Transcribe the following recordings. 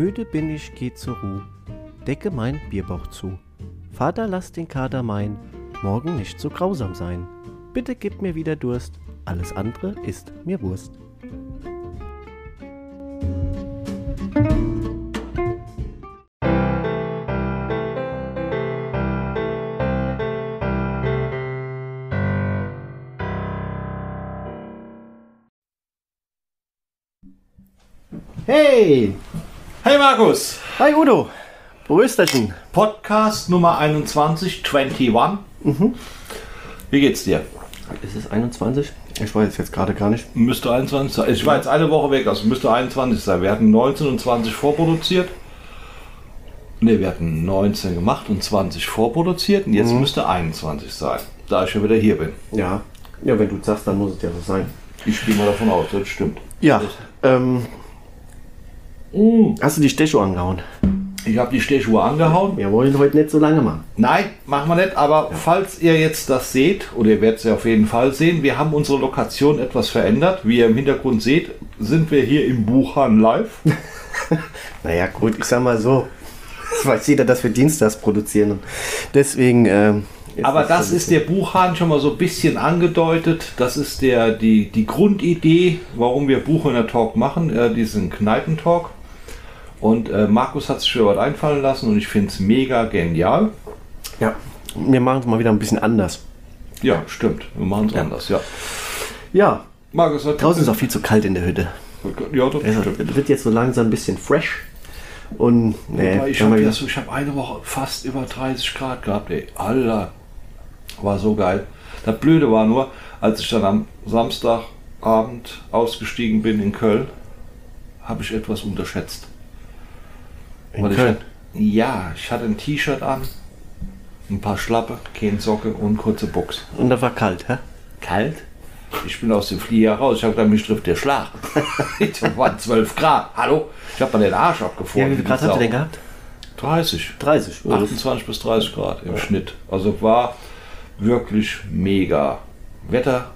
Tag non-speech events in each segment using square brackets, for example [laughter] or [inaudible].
Müde bin ich, geh zur Ruh, decke mein Bierbauch zu. Vater, lass den Kader mein, morgen nicht so grausam sein. Bitte gib mir wieder Durst, alles andere ist mir Wurst. Hey! Hey Markus, Hi Udo! Brösterchen! Podcast Nummer 21, 21. Wie geht's dir? Ist es 21? Ich weiß jetzt gerade gar nicht. Müsste 21 sein. Ich war jetzt eine Woche weg, also müsste 21 sein. Wir hatten 19 und 20 vorproduziert. Ne, wir hatten 19 gemacht und 20 vorproduziert und jetzt müsste 21 sein, da ich schon wieder hier bin. Ja. Ja, wenn du sagst, dann muss es ja so sein. Ich gehe mal davon aus, das stimmt. Ja. Ähm, Hast du die Stecho angehauen? Ich habe die Stechschuhe angehauen. Wir wollen heute nicht so lange machen. Nein, machen wir nicht, aber falls ihr jetzt das seht, oder ihr werdet es ja auf jeden Fall sehen, wir haben unsere Lokation etwas verändert. Wie ihr im Hintergrund seht, sind wir hier im Buchan live. [laughs] Naja, gut, ich sag mal so. Das [laughs] weiß jeder, dass wir Dienstags produzieren. Und deswegen. Ähm, Aber das ist der Buchhahn schon mal so ein bisschen angedeutet. Das ist der, die, die Grundidee, warum wir Buchhörner Talk machen, äh, diesen Kneipentalk. Und äh, Markus hat sich schon was einfallen lassen und ich finde es mega genial. Ja. Wir machen es mal wieder ein bisschen anders. Ja, stimmt. Wir machen es anders, ja. Ja. Markus, was Draußen ist auch viel zu kalt in der Hütte. Ja, das Also, stimmt. es wird jetzt so langsam ein bisschen fresh. Und nee, Wobei, ich habe ja so, hab eine Woche fast über 30 Grad gehabt, ey. Alter, war so geil. Das Blöde war nur, als ich dann am Samstagabend ausgestiegen bin in Köln, habe ich etwas unterschätzt. In Weil Köln. Ich, ja, ich hatte ein T-Shirt an, ein paar Schlappe, keine Socke und kurze Box. Und da war kalt, hä? Kalt? Ich bin aus dem Flieger raus. Ich habe gedacht, mich trifft der Schlag. das waren 12 Grad. Hallo? Ich habe mal den Arsch Ja, abgefroren. wie viel Grad habt ihr denn gehabt? 30. 30. Ja, das- 28 bis 30 Grad im Schnitt. Also war wirklich mega. Wetter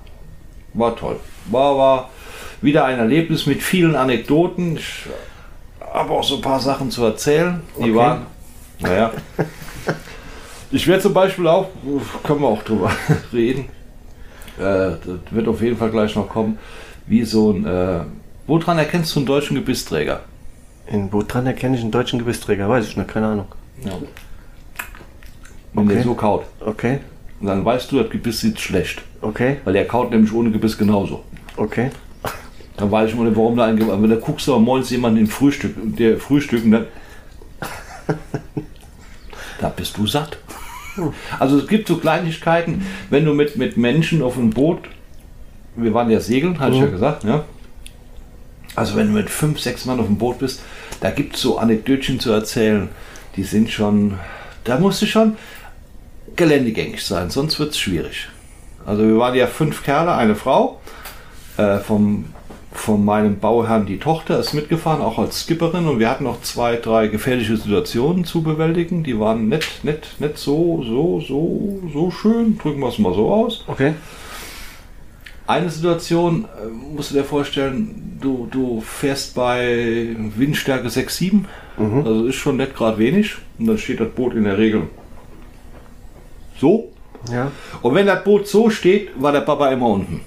war toll. War, war wieder ein Erlebnis mit vielen Anekdoten. Ich habe auch so ein paar Sachen zu erzählen. Die Okay. waren, naja. [laughs] Ich werde zum Beispiel auch, können wir auch drüber [laughs] reden, äh, das wird auf jeden Fall gleich noch kommen, wie so ein, äh, woran erkennst du einen deutschen Gebissträger? In wo dran erkenne ich einen deutschen Gebissträger? Weiß ich nicht, keine Ahnung. Ja. Wenn Okay. der so kaut. Okay, Und dann weißt du, das Gebiss sieht schlecht. okay, Weil der kaut nämlich ohne Gebiss genauso. okay. Dann weiß ich mal nicht, warum da ein. Aber da guckst du am morgens jemanden im Frühstück, der frühstücken, dann. [laughs] da bist du satt. Also es gibt so Kleinigkeiten, wenn du mit, mit Menschen auf einem Boot, wir waren ja segeln, hatte ich ja gesagt, ja. Also wenn du mit fünf, sechs Mann auf dem Boot bist, da gibt es so Anekdötchen zu erzählen, die sind schon, da musst du schon geländegängig sein, sonst wird es schwierig. Also wir waren ja fünf Kerle, eine Frau, äh, vom, von meinem Bauherrn die Tochter ist mitgefahren, auch als Skipperin und wir hatten noch zwei, drei gefährliche Situationen zu bewältigen. Die waren nicht, nicht, nicht so, so, so, so schön, drücken wir es mal so aus. Okay. Eine Situation, äh, musst du dir vorstellen, du, du fährst bei Windstärke 6, 7, also ist schon nicht gerade wenig und dann steht das Boot in der Regel so. Ja. Und wenn das Boot so steht, war der Papa immer unten.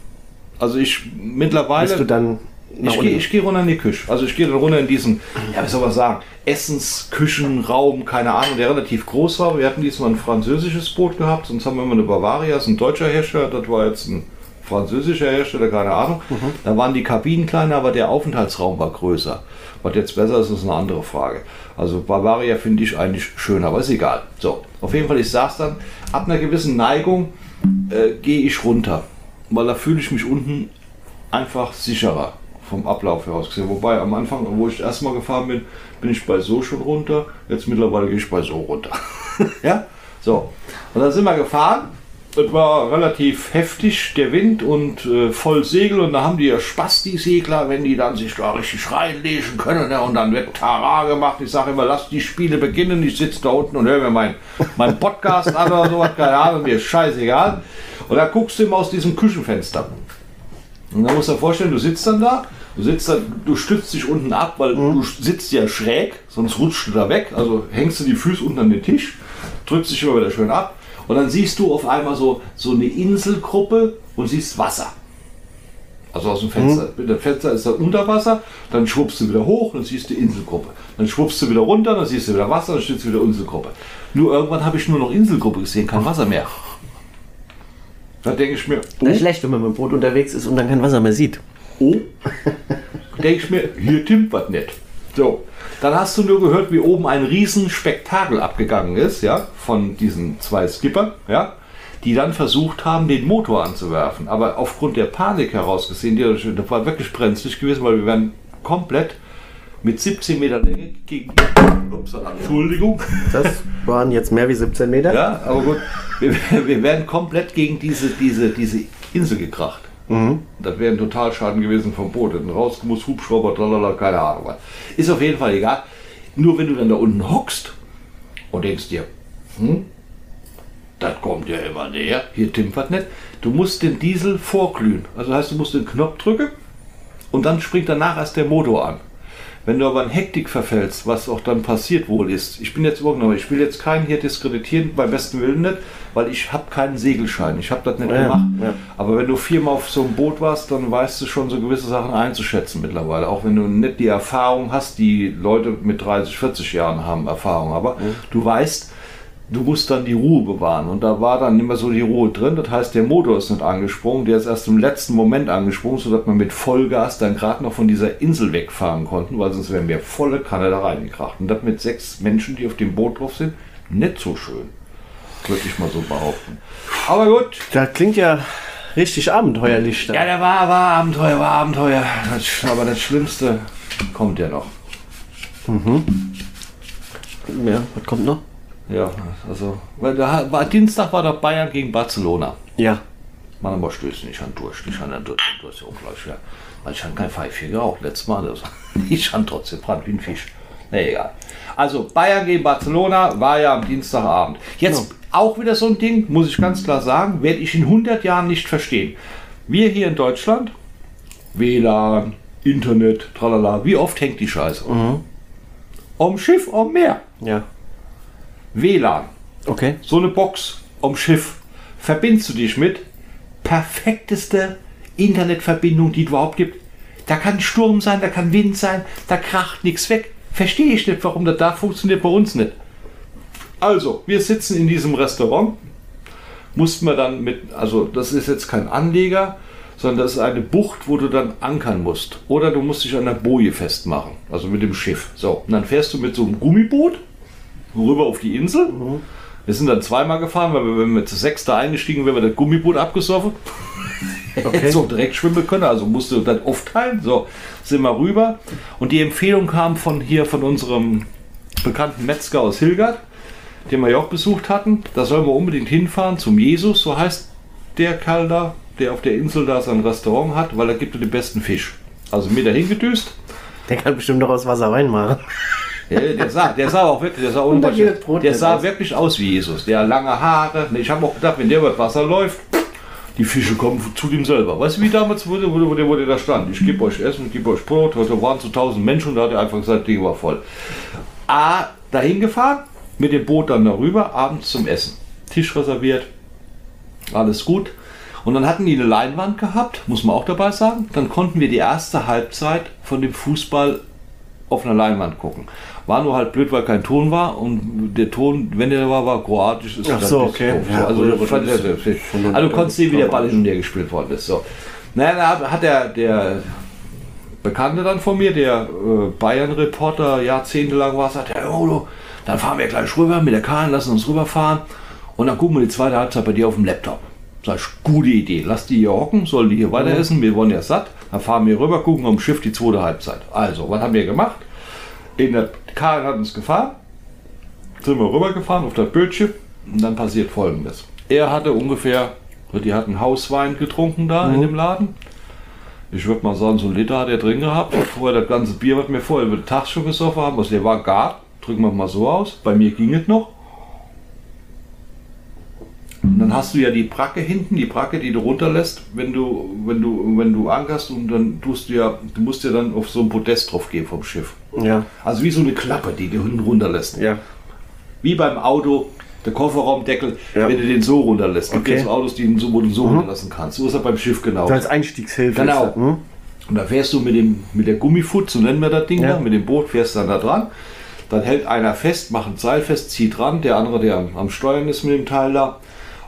Also ich mittlerweile... Bist du dann Ich gehe geh runter in die Küche. Also ich gehe dann runter in diesen, ja, wie soll man sagen, Essens, Küchenraum, keine Ahnung, der relativ groß war. Wir hatten diesmal ein französisches Boot gehabt, sonst haben wir immer eine Bavaria, das ist ein deutscher Hersteller, das war jetzt ein französischer Hersteller, keine Ahnung. Da waren die Kabinen kleiner, aber der Aufenthaltsraum war größer. Was jetzt besser ist, ist eine andere Frage. Also Bavaria finde ich eigentlich schöner, aber ist egal. So, auf jeden Fall, ich saß dann, ab einer gewissen Neigung äh, gehe ich runter, weil da fühle ich mich unten einfach sicherer vom Ablauf heraus gesehen. Wobei am Anfang, wo ich erstmal gefahren bin, bin ich bei so schon runter. Jetzt mittlerweile gehe ich bei so runter. [laughs] ja, so. Und dann sind wir gefahren. Es war relativ heftig, der Wind und äh, voll Segel. Und da haben die ja Spaß, die Segler, wenn die dann sich da richtig reinlegen können. Ne? Und dann wird Tara gemacht. Ich sage immer, lass die Spiele beginnen. Ich sitze da unten und höre mir meinen mein Podcast an oder sowas. Keine Ahnung, mir ist scheißegal. Und da guckst du immer aus diesem Küchenfenster. Und dann musst du dir vorstellen, du sitzt dann da Du sitzt dann, du stützt dich unten ab, weil du sitzt ja schräg, sonst rutscht du da weg. Also hängst du die Füße unten an den Tisch, drückst dich immer wieder schön ab und dann siehst du auf einmal so, so eine Inselgruppe und siehst Wasser. Also aus dem Fenster. Das Fenster ist dann unter Wasser, dann schwuppst du wieder hoch, dann siehst du Inselgruppe. Dann schwuppst du wieder runter, dann siehst du wieder Wasser, dann stehst du wieder Inselgruppe. Nur irgendwann habe ich nur noch Inselgruppe gesehen, kein Wasser mehr. Da denke ich mir, Das ist schlecht, wenn man mit dem Boot unterwegs ist und dann kein Wasser mehr sieht. oh, [laughs] denke ich mir, hier timmt was nicht. So, dann hast du nur gehört, wie oben ein Riesenspektakel abgegangen ist, ja, von diesen zwei Skippern, ja, die dann versucht haben, den Motor anzuwerfen. Aber aufgrund der Panik heraus gesehen, die, das war wirklich brenzlig gewesen, weil wir wären komplett mit 17 Meter Länge gegen die, upsala, Entschuldigung, Das waren jetzt mehr wie 17 Meter. ja, aber gut, wir, wir wären komplett gegen diese, diese, diese Insel gekracht. Das wäre ein Totalschaden gewesen vom Boot. Hätten rausgemusst, Hubschrauber, tralala, keine Ahnung was. Ist auf jeden Fall egal. Nur wenn du dann da unten hockst und denkst dir, hm, das kommt ja immer näher, hier timpert nicht. Du musst den Diesel vorglühen. Also heißt, du musst den Knopf drücken und dann springt danach erst der Motor an. Wenn du aber in Hektik verfällst, was auch dann passiert wohl ist, ich bin jetzt noch, ich will jetzt keinen hier diskreditieren, beim besten Willen nicht, weil ich habe keinen Segelschein, ich habe das nicht Ja, gemacht. ja. Aber wenn du viermal auf so einem Boot warst, dann weißt du schon so gewisse Sachen einzuschätzen mittlerweile. Auch wenn du nicht die Erfahrung hast, die Leute mit 30, 40 Jahren haben Erfahrung. Aber du weißt, du musst dann die Ruhe bewahren. Und da war dann immer so die Ruhe drin. Das heißt, der Motor ist nicht angesprungen, der ist erst im letzten Moment angesprungen, sodass man mit Vollgas dann gerade noch von dieser Insel wegfahren konnten, weil sonst wären wir volle Kanne da reingekracht. Und das mit sechs Menschen, die auf dem Boot drauf sind, nicht so schön. Würde ich mal so behaupten. Aber gut, Das klingt ja richtig abenteuerlich. ja, der war, war Abenteuer, war Abenteuer. Das, aber das Schlimmste kommt ja noch. ja was kommt noch? Ja, also, weil da war Dienstag war da Bayern gegen Barcelona. Ja. Mann, aber stößt nicht an Durst. Ich habe Durst, Durst ja ungleich, ja. Weil ich habe kein Pfeifchen geraucht letztes Mal. Das, [laughs] ich habe trotzdem Brand wie ein Fisch. Nee, egal. Also, Bayern gegen Barcelona war ja am Dienstagabend. Jetzt auch wieder so ein Ding, muss ich ganz klar sagen, werde ich in 100 Jahren nicht verstehen. Wir hier in Deutschland, WLAN, Internet, tralala, wie oft hängt die Scheiße? Am Schiff, am Meer. Ja. WLAN, Okay. so eine Box am Schiff, verbindest du dich mit perfekteste Internetverbindung, die es überhaupt gibt. Da kann Sturm sein, da kann Wind sein, da kracht nichts weg. Verstehe ich nicht, warum das da funktioniert, bei uns nicht. Also, wir sitzen in diesem Restaurant, mussten wir dann mit, also das ist jetzt kein Anleger, sondern das ist eine Bucht, wo du dann ankern musst. Oder du musst dich an der Boje festmachen, also mit dem Schiff. So, und dann fährst du mit so einem Gummiboot rüber auf die Insel. Wir sind dann zweimal gefahren, weil wir, wenn wir zu sechster eingestiegen wären, wir das Gummiboot abgesoffen. [laughs] Hätte so direkt schwimmen können, also musste du dann aufteilen. So, sind wir rüber. Und die Empfehlung kam von hier, von unserem bekannten Metzger aus Hilgard, den wir ja auch besucht hatten. Da sollen wir unbedingt hinfahren zum Jesus, so heißt der Kerl da, der auf der Insel da sein Restaurant hat, weil er gibt er den besten Fisch. Also mit dahin gedüst. Der kann bestimmt noch aus Wasser reinmachen. Der sah, der sah auch wirklich, der sah, [laughs] der sah aus. wirklich aus wie Jesus. Der hat lange Haare. Ich habe auch gedacht, wenn der über das Wasser läuft, die Fische kommen zu ihm selber. Weißt du, wie damals wurde, wo, der, wo der da stand? Ich gebe euch Essen, ich gebe euch Brot. Heute waren zu tausend Menschen und da hat er einfach gesagt, Ding war voll. A, dahin gefahren, mit dem Boot dann darüber, abends zum Essen. Tisch reserviert, alles gut. Und dann hatten die eine Leinwand gehabt, muss man auch dabei sagen. Dann konnten wir die erste Halbzeit von dem Fußball auf einer Leinwand gucken. War nur halt blöd, weil kein Ton war und der Ton, wenn der war, war kroatisch. Ist Ach so, okay. doof. Ja, also, fand das schon also du konntest sehen, wie der Ball hin und her gespielt worden ist. So. Naja, da hat- der, der Bekannte dann von mir, der äh, Bayern-Reporter, jahrzehntelang war, sagt, ja, Udo, dann fahren wir gleich rüber mit der Kahn, lassen uns rüberfahren und dann gucken wir die zweite Halbzeit bei dir auf dem Laptop. Sag ich, gute Idee, lass die hier hocken, sollen die hier weiter essen, wir wollen ja satt, dann fahren wir rüber, gucken am Schiff die zweite Halbzeit. Also, was haben wir gemacht? In der Kahn hat uns gefahren, sind wir rübergefahren auf das Bötchen und dann passiert folgendes. Er hatte ungefähr, die hatten Hauswein getrunken da in dem Laden. Ich würde mal sagen, so ein Liter hat er drin gehabt. Vorher das ganze Bier, was wir vorher über den Tag schon gesoffen haben, also der war gar, drücken wir mal so aus. Bei mir ging es noch. Und dann hast du ja die Bracke hinten, die Bracke, die du runterlässt, wenn du, wenn du, wenn du ankerst und dann tust du ja, du musst ja dann auf so ein Podest drauf gehen vom Schiff. Ja. Also wie so eine Klappe, die du hinten runterlässt. Ja. Wie beim Auto, der Kofferraumdeckel, Ja. wenn du den so runterlässt. Gibt Okay. ja so Autos, die du so, wo du so runterlassen kannst. So ist er beim Schiff genau. Als Einstiegshilfe. Genau. ist das, hm? Und da fährst du mit, dem, mit der Gummifoot, so nennen wir das Ding Ja. da, mit dem Boot fährst du dann da dran. Dann hält einer fest, macht ein Seil fest, zieht dran, der andere, der am, am Steuern ist mit dem Teil da.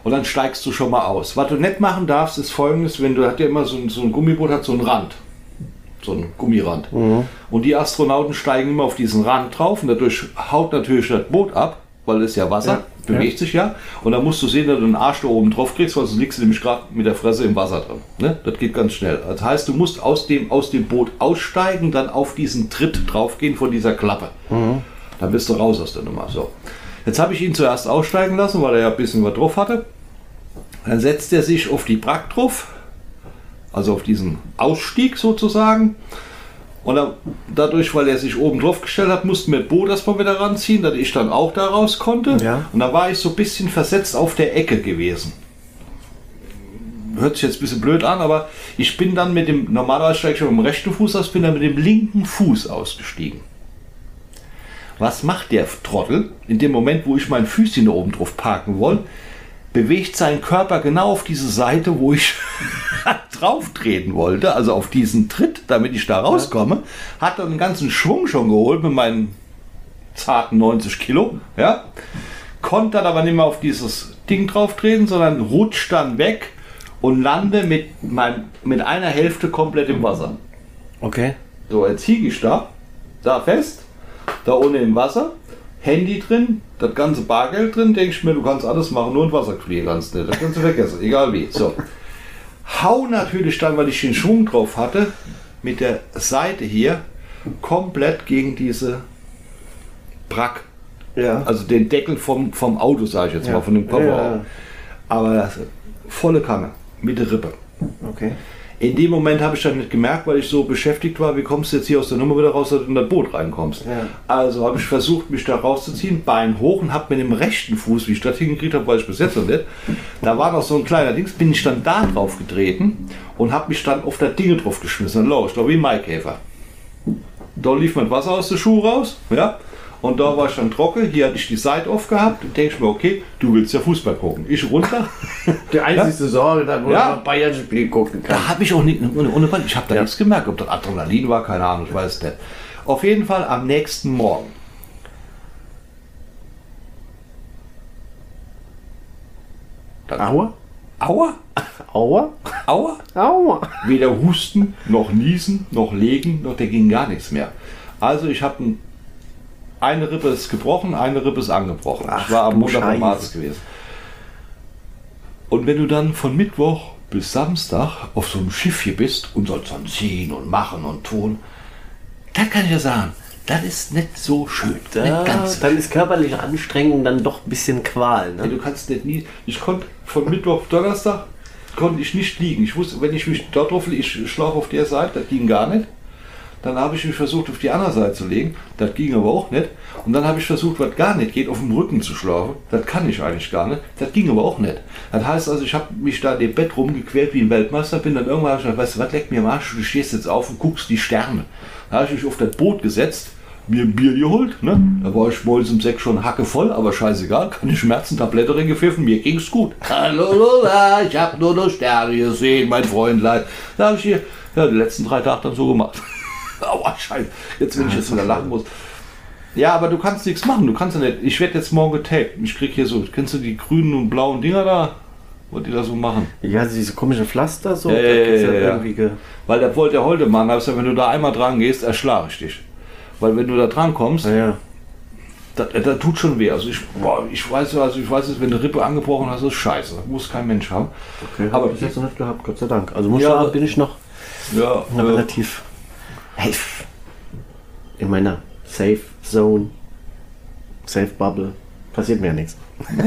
Und dann steigst du schon mal aus. Was du nicht machen darfst, ist folgendes, wenn du, hat ja immer so ein, so ein Gummiboot, hat so einen Rand. So einen Gummirand. Und die Astronauten steigen immer auf diesen Rand drauf und dadurch haut natürlich das Boot ab, weil es ja Wasser, Ja. bewegt sich ja. Und dann musst du sehen, dass du den Arsch da oben drauf kriegst, weil sonst liegst du nämlich gerade mit der Fresse im Wasser drin. Ne? Das geht ganz schnell. Das heißt, du musst aus dem, aus dem Boot aussteigen, dann auf diesen Tritt draufgehen von dieser Klappe. Dann bist du raus aus der Nummer. So. Jetzt habe ich ihn zuerst aussteigen lassen, weil er ja ein bisschen was drauf hatte. Dann setzt er sich auf die Brack drauf, also auf diesen Ausstieg sozusagen. Und dann, dadurch, weil er sich oben drauf gestellt hat, mussten wir das Boot erstmal wieder ranziehen, dass ich dann auch da raus konnte. Ja. Und da war ich so ein bisschen versetzt auf der Ecke gewesen. Hört sich jetzt ein bisschen blöd an, aber ich bin dann mit dem, normalerweise steige ich mit dem rechten Fuß aus, bin dann mit dem linken Fuß ausgestiegen. Was macht der Trottel? In dem Moment, wo ich mein Füßchen da oben drauf parken wollte, bewegt sein Körper genau auf diese Seite, wo ich [laughs] drauf treten wollte, also auf diesen Tritt, damit ich da rauskomme, hat dann einen ganzen Schwung schon geholt mit meinen zarten 90 Kilo, ja, konnte dann aber nicht mehr auf dieses Ding drauf treten, sondern rutscht dann weg und lande mit, meinem, mit einer Hälfte komplett im Wasser. Okay. So, jetzt hieg ich da, da fest, da ohne im Wasser, Handy drin, das ganze Bargeld drin, denke ich mir, du kannst alles machen, nur ein Wasserkurier kannst nicht. Das kannst du vergessen, egal wie. So. Hau natürlich dann, weil ich den Schwung drauf hatte, mit der Seite hier komplett gegen diese Brack. Ja. Also den Deckel vom, vom Auto, sage ich jetzt Ja. mal, von dem Kofferraum. Ja. Aber das, volle Kanne, mit der Rippe. Okay. In dem Moment habe ich dann nicht gemerkt, weil ich so beschäftigt war, wie kommst du jetzt hier aus der Nummer wieder raus, dass du in das Boot reinkommst. Ja. Also habe ich versucht, mich da rauszuziehen, Bein hoch und habe mit dem rechten Fuß, wie ich das hingekriegt habe, weiß ich bis jetzt noch nicht, da war noch so ein kleiner Dings, bin ich dann da drauf getreten und habe mich dann auf das Ding drauf geschmissen. Dann ich glaube wie ein Maikäfer. Da lief mein Wasser aus der Schuhe raus, ja. Und da war ich dann trocken, hier hatte ich die Seite aufgehabt und denke ich mir, okay, du willst ja Fußball gucken. Ich runter. [laughs] Die einzige Sorge, dann, wo Ja. Bayern-Spiel gucken kann. Da habe ich auch nicht, ohne, ohne ich habe da Ja. nichts gemerkt, ob das Adrenalin war, keine Ahnung, ich weiß es nicht. Auf jeden Fall am nächsten Morgen. Dann, Aua? Aua? Aua? Aua? Aua. Weder Husten, noch Niesen, noch Legen, noch der ging gar nichts mehr. Also ich habe ein, eine Rippe ist gebrochen, eine Rippe ist angebrochen. Ach, ich war am Montag am Scheiße. Arzt gewesen. Und wenn du dann von Mittwoch bis Samstag auf so einem Schiff hier bist und sollst dann ziehen und machen und tun, das kann ich ja sagen, das ist nicht so schön. nicht Da, so dann ist körperliche Anstrengung dann doch ein bisschen Qual. Ne? du kannst nicht nie. Ich konnte von Mittwoch auf Donnerstag konnte ich nicht liegen. Ich wusste, wenn ich mich dort drauf ich schlafe auf der Seite, das ging gar nicht. Dann habe ich mich versucht, auf die andere Seite zu legen. Das ging aber auch nicht. Und dann habe ich versucht, was gar nicht geht, auf dem Rücken zu schlafen. Das kann ich eigentlich gar nicht. Das ging aber auch nicht. Das heißt also, ich habe mich da im Bett rumgequält wie ein Weltmeister. Bin dann irgendwann gedacht, weißt du was, leck mir am Arsch, du stehst jetzt auf und guckst die Sterne. Da habe ich mich auf das Boot gesetzt, mir ein Bier geholt. Ne? Da war ich morgens um sechs schon hacke voll, aber scheißegal. Keine Schmerzentablette drin gepfiffen, mir ging's gut. [laughs] Hallo Lola, ich habe nur noch Sterne gesehen, mein Freundlein. Da habe ich hier ja, die letzten drei Tage dann so gemacht. Aua, scheiße. Jetzt, wenn ich jetzt wieder lachen muss. Ja, aber du kannst nichts machen. Du kannst ja nicht. Ich werde jetzt morgen getaped. Ich krieg hier so, kennst du die grünen und blauen Dinger da? Was die da so machen? Ja, diese komischen Pflaster so. Ja, da ja, ja, ja. Weil der wollte der Holdemann, hab gesagt, wenn du da einmal dran gehst, erschlage ich dich. Weil wenn du da dran kommst, ja, das, das tut schon weh. Also ich, boah, ich weiß, also ich weiß, es, wenn du Rippe angebrochen hast, ist scheiße. Das muss kein Mensch haben. Okay, Aber aber ich jetzt noch nicht gehabt, Gott sei Dank. Also muss Ja, bin ich noch Ja, relativ safe in meiner Safe Zone, Safe Bubble. Passiert mir ja nichts. ja,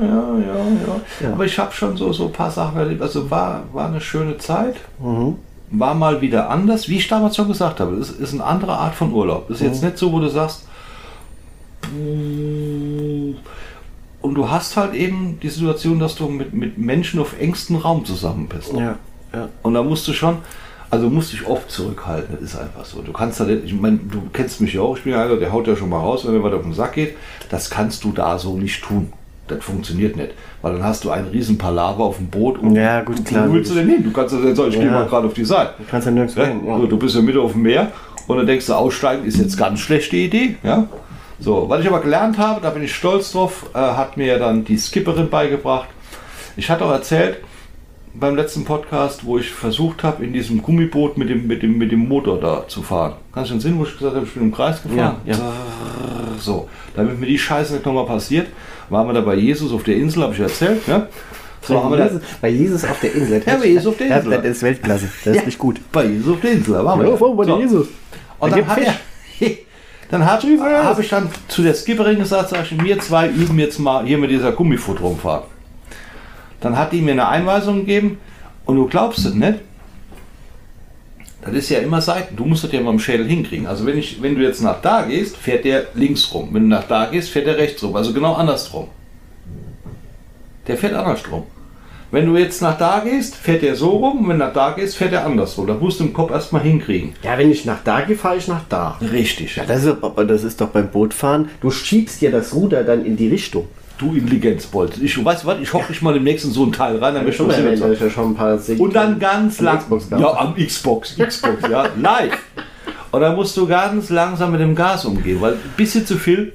ja, ja. Ja. Aber ich habe schon so, so ein paar Sachen erlebt. Also war, war eine schöne Zeit. Mhm. War mal wieder anders, wie ich damals schon gesagt habe. Es ist eine andere Art von Urlaub. Ist jetzt nicht so, wo du sagst, und du hast halt eben die Situation, dass du mit, mit Menschen auf engstem Raum zusammen bist. Ja, ja. Und da musst du schon, also musst dich oft zurückhalten, das ist einfach so. Du kannst da ich meine, du kennst mich ja auch, ich bin ja einer, der haut ja schon mal raus, wenn mir was auf den Sack geht. Das kannst du da so nicht tun. Das funktioniert nicht. Weil dann hast du einen riesen Palaver auf dem Boot und Ja, gut, klar, willst du denn hin? Du kannst ja nicht sagen, ich gehe Ja. mal gerade auf die Seite. Du kannst ja nirgends Ja? hin. Ja. So, Du bist ja mitten auf dem Meer und dann denkst du, aussteigen ist jetzt ganz schlechte Idee. Ja? So, was ich aber gelernt habe, da bin ich stolz drauf, äh, hat mir dann die Skipperin beigebracht. Ich hatte auch erzählt beim letzten Podcast, wo ich versucht habe, in diesem Gummiboot mit dem, mit dem, mit dem Motor da zu fahren. Kannst du den Sinn, wo ich gesagt habe, ich bin im Kreis gefahren? Ja, ja. So, damit mir die Scheiße nicht nochmal passiert, waren wir da bei Jesus auf der Insel, habe ich erzählt. Ja? So, haben wir da, Jesus, bei Jesus auf der Insel. Ja, bei Jesus auf der Insel. Das ist Weltklasse. Das ist Ja. nicht gut. bei Jesus auf der Insel, da waren wir. Ja, bei So. Jesus. Und Da dann hat er, [laughs] dann habe ich dann zu der Skipperin gesagt, sag ich, wir zwei üben jetzt mal hier mit dieser Gummifoot rumfahren. Dann hat die mir eine Einweisung gegeben und du glaubst es nicht. Das ist ja immer Seiten. Du musst das ja mal im Schädel hinkriegen. Also wenn, ich, wenn du jetzt nach da gehst, fährt der links rum. Wenn du nach da gehst, fährt der rechts rum. Also genau andersrum. Der fährt andersrum. Wenn du jetzt nach da gehst, fährt der so rum. Wenn du nach da gehst, fährt der andersrum. Da musst du im Kopf erstmal hinkriegen. Ja, wenn ich nach da gehe, fahre ich nach da. Richtig. Ja, das ist, aber das ist doch beim Bootfahren. Du schiebst ja das Ruder dann in die Richtung. Du Intelligenzbold. Ich weiß was, ich hocke mich mal im nächsten so ein Teil rein, dann ich schon ich erwähnt, ich ja schon ein paar Sek- Und dann ganz Am lang. Xbox gehabt. ja, am Xbox, Xbox, ja, [laughs] live. Und dann musst du ganz langsam mit dem Gas umgehen, weil ein bisschen zu viel.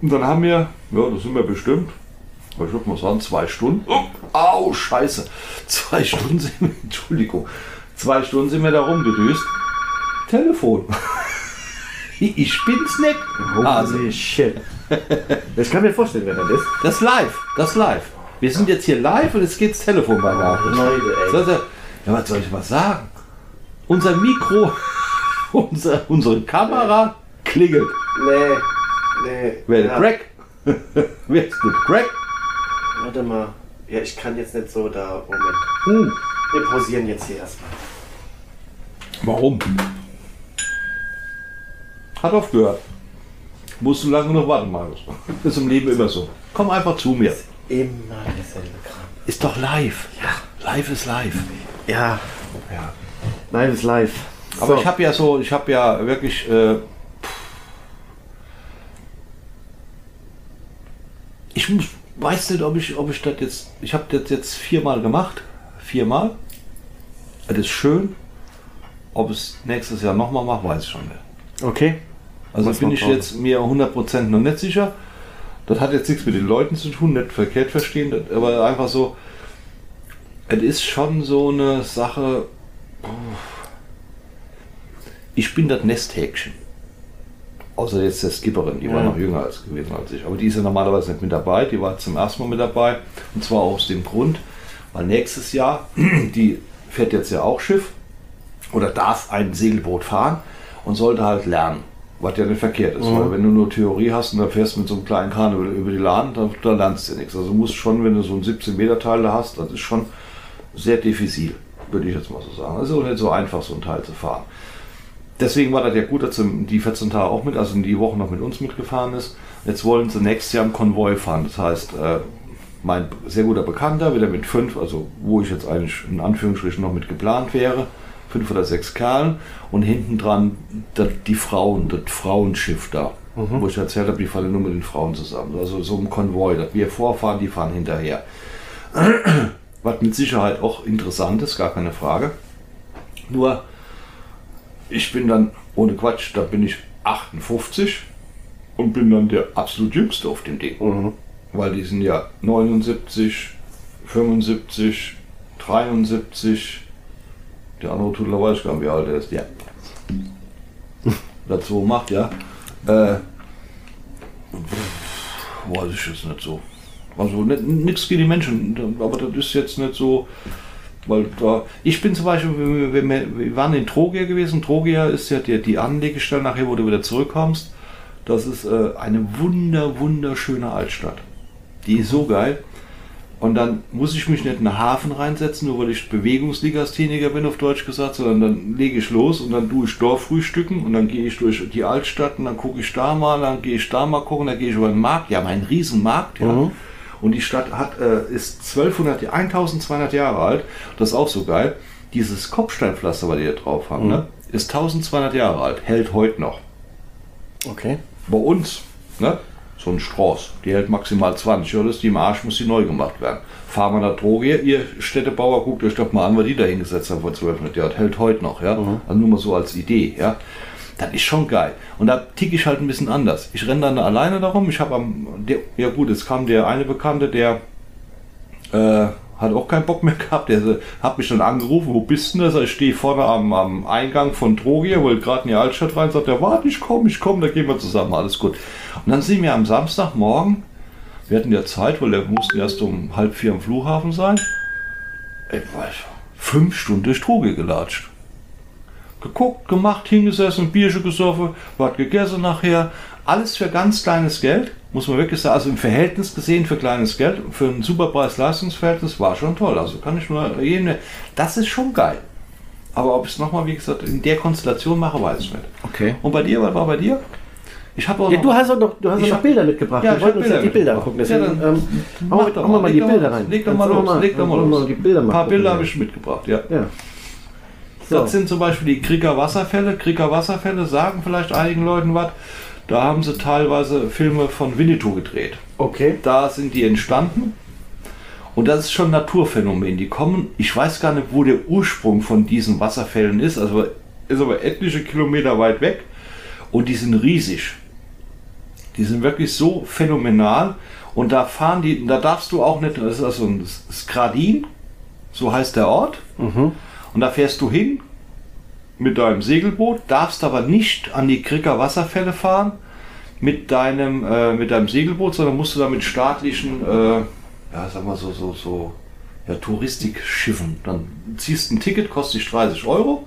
Und dann haben wir, ja, das sind wir bestimmt, ich würde mal sagen, zwei Stunden. Oh, au, scheiße. Zwei Stunden sind wir, Entschuldigung, zwei Stunden sind wir da rumgedüst. Telefon. [laughs] Ich bin's nicht. Also, Holy shit. [laughs] Ich kann mir vorstellen, wer das ist. Das ist live, das ist live. Wir sind jetzt hier live und jetzt geht's Telefon bei Nachricht. Leute, ey. Ja, was soll ich mal sagen? Unser Mikro, [laughs] unser, unsere Kamera klingelt. Nee. Nee. Wer ja. Greg? [laughs] Wer ist der Greg? Warte mal. Ja, ich kann jetzt nicht so da. Moment. Hm. Wir pausieren jetzt hier erstmal. Warum? Hat aufgehört. Musst du lange noch warten, Marius. Das ist im Leben immer so. Komm einfach zu mir. Immer dasselbe Kram. Ist doch live. Ja. Live ist live. Ja, Ja. live ist live. Aber So. ich habe ja so, ich habe ja wirklich. Äh, ich muss, weiß nicht, ob ich, ob ich das jetzt. Ich habe das jetzt viermal gemacht. Viermal. Das ist schön. Ob es nächstes Jahr nochmal mache, weiß ich schon nicht. Okay. Also Muss bin ich jetzt mir 100% noch nicht sicher. Das hat jetzt nichts mit den Leuten zu tun, nicht verkehrt verstehen, aber einfach so, es ist schon so eine Sache, ich bin das Nesthäkchen. Außer jetzt der Skipperin, die war Ja. noch jünger als gewesen als ich. Aber die ist ja normalerweise nicht mit dabei, die war zum ersten Mal mit dabei. Und zwar aus dem Grund, weil nächstes Jahr, [clears throat] die fährt jetzt ja auch Schiff oder darf ein Segelboot fahren und sollte halt lernen. Was ja nicht verkehrt ist, weil wenn du nur Theorie hast und dann fährst mit so einem kleinen Kahn über, die Lahn, dann, dann lernst du ja nichts. Also du musst schon, wenn du so ein 17 Meter Teil da hast, das ist schon sehr diffizil, würde ich jetzt mal so sagen. Das ist auch nicht so einfach, so ein Teil zu fahren. Deswegen war das ja gut, dass die 14 Tage auch mit, also in die Woche noch mit uns mitgefahren ist. Jetzt wollen sie nächstes Jahr im Konvoi fahren. Das heißt, äh, mein sehr guter Bekannter, wieder mit fünf, also wo ich jetzt eigentlich in Anführungsstrichen noch mit geplant wäre, fünf oder sechs Kerlen und hinten dran die Frauen, das Frauenschiff da, wo ich erzählt habe, die fahren nur mit den Frauen zusammen. Also so ein Konvoi, dass wir vorfahren, die fahren hinterher. [clears throat] Was mit Sicherheit auch interessant ist, gar keine Frage. Nur, ich bin dann, ohne Quatsch, da bin ich 58 und bin dann der absolut Jüngste auf dem Ding. Mhm. Weil die sind ja 79, 75, 73. Der andere Tudler weiß ich gar nicht, wie alt er ist. Ja. [laughs] Dazu macht, ja. Äh, weiß ich jetzt nicht so. Also nichts gegen die Menschen, aber das ist jetzt nicht so. Weil da, ich bin zum Beispiel, wir, wir, wir- wir waren in Trogia gewesen. Trogia ist ja die, die Anlegestelle nachher, wo du wieder zurückkommst. Das ist äh, eine wunder, wunderschöne Altstadt. Die ist so geil. Und dann muss ich mich nicht in den Hafen reinsetzen, nur weil ich Bewegungslegastheniker bin, auf Deutsch gesagt, sondern dann lege ich los und dann tue ich dort frühstücken und dann gehe ich durch die Altstadt und dann gucke ich da mal, dann gehe ich da mal gucken, dann gehe ich über den Markt. Ja, mein Riesenmarkt, ja. Mhm. Und die Stadt hat, äh, ist 1200, 1200 Jahre alt. Das ist auch so geil. Dieses Kopfsteinpflaster, was die hier drauf haben, ne, ist 1200 Jahre alt, hält heute noch. Okay. Bei uns, ne? So ein Strauß, die hält maximal 20 Euro, ist die im Arsch, muss die neu gemacht werden. Fahren wir nach Droge, ihr Städtebauer, guckt euch doch mal an, was die da hingesetzt haben vor 1200 Jahren. Hält heute noch, ja. Also nur mal so als Idee, ja. Das ist schon geil. Und da ticke ich halt ein bisschen anders. Ich renne dann alleine darum. Ich habe am, der, ja gut, jetzt kam der eine Bekannte, der äh, hat auch keinen Bock mehr gehabt. Äh, hat mich dann angerufen, wo bist du denn? Also ich stehe vorne am, am Eingang von Drogia, wollte gerade in die Altstadt rein, sagt er, warte, ich komme, ich komme, da gehen wir zusammen, alles gut. Und dann sind wir am Samstagmorgen, wir hatten ja Zeit, weil wir mussten erst um halb vier am Flughafen sein, ich weiß, fünf Stunden durch Droge gelatscht. Geguckt, gemacht, hingesessen, Bierchen gesoffen, was gegessen nachher. Alles für ganz kleines Geld, muss man wirklich sagen. Also im Verhältnis gesehen für kleines Geld, für ein super Preis-Leistungsverhältnis war schon toll. Also kann ich nur jedem, das ist schon geil. Aber ob ich es nochmal, wie gesagt, in der Konstellation mache, weiß ich nicht. Okay. Und bei dir, was war bei dir? Ich habe auch Ja, noch- du hast auch noch, du hast noch hab- Bilder mitgebracht. Ja, wir ich wollten uns ja die Bilder Bilder angucken. Deswegen, Ja, dann ähm, mach doch mal, mal die Bilder rein. leg doch mal los, leg doch mal los. die Bilder Ein paar. Bilder habe ich mitgebracht, ja. Ja. So. Das sind zum Beispiel die Krieger Wasserfälle. Krieger Wasserfälle sagen vielleicht einigen Leuten was. Da haben sie teilweise Filme von Winnetou gedreht. Okay. Da sind die entstanden. Und das ist schon ein Naturphänomen. Die kommen, ich weiß gar nicht, wo der Ursprung von diesen Wasserfällen ist, also ist aber etliche Kilometer weit weg. Und die sind riesig. Die sind wirklich so phänomenal. Und da fahren die, da darfst du auch nicht, das ist also ein Skradin, so heißt der Ort. Und da fährst du hin mit deinem Segelboot, darfst aber nicht an die Kricker Wasserfälle fahren mit deinem, äh, mit deinem Segelboot, sondern musst du da mit staatlichen, äh, ja, sag mal so, so, so, ja, Touristikschiffen. Dann ziehst ein Ticket, kostet dich 30 Euro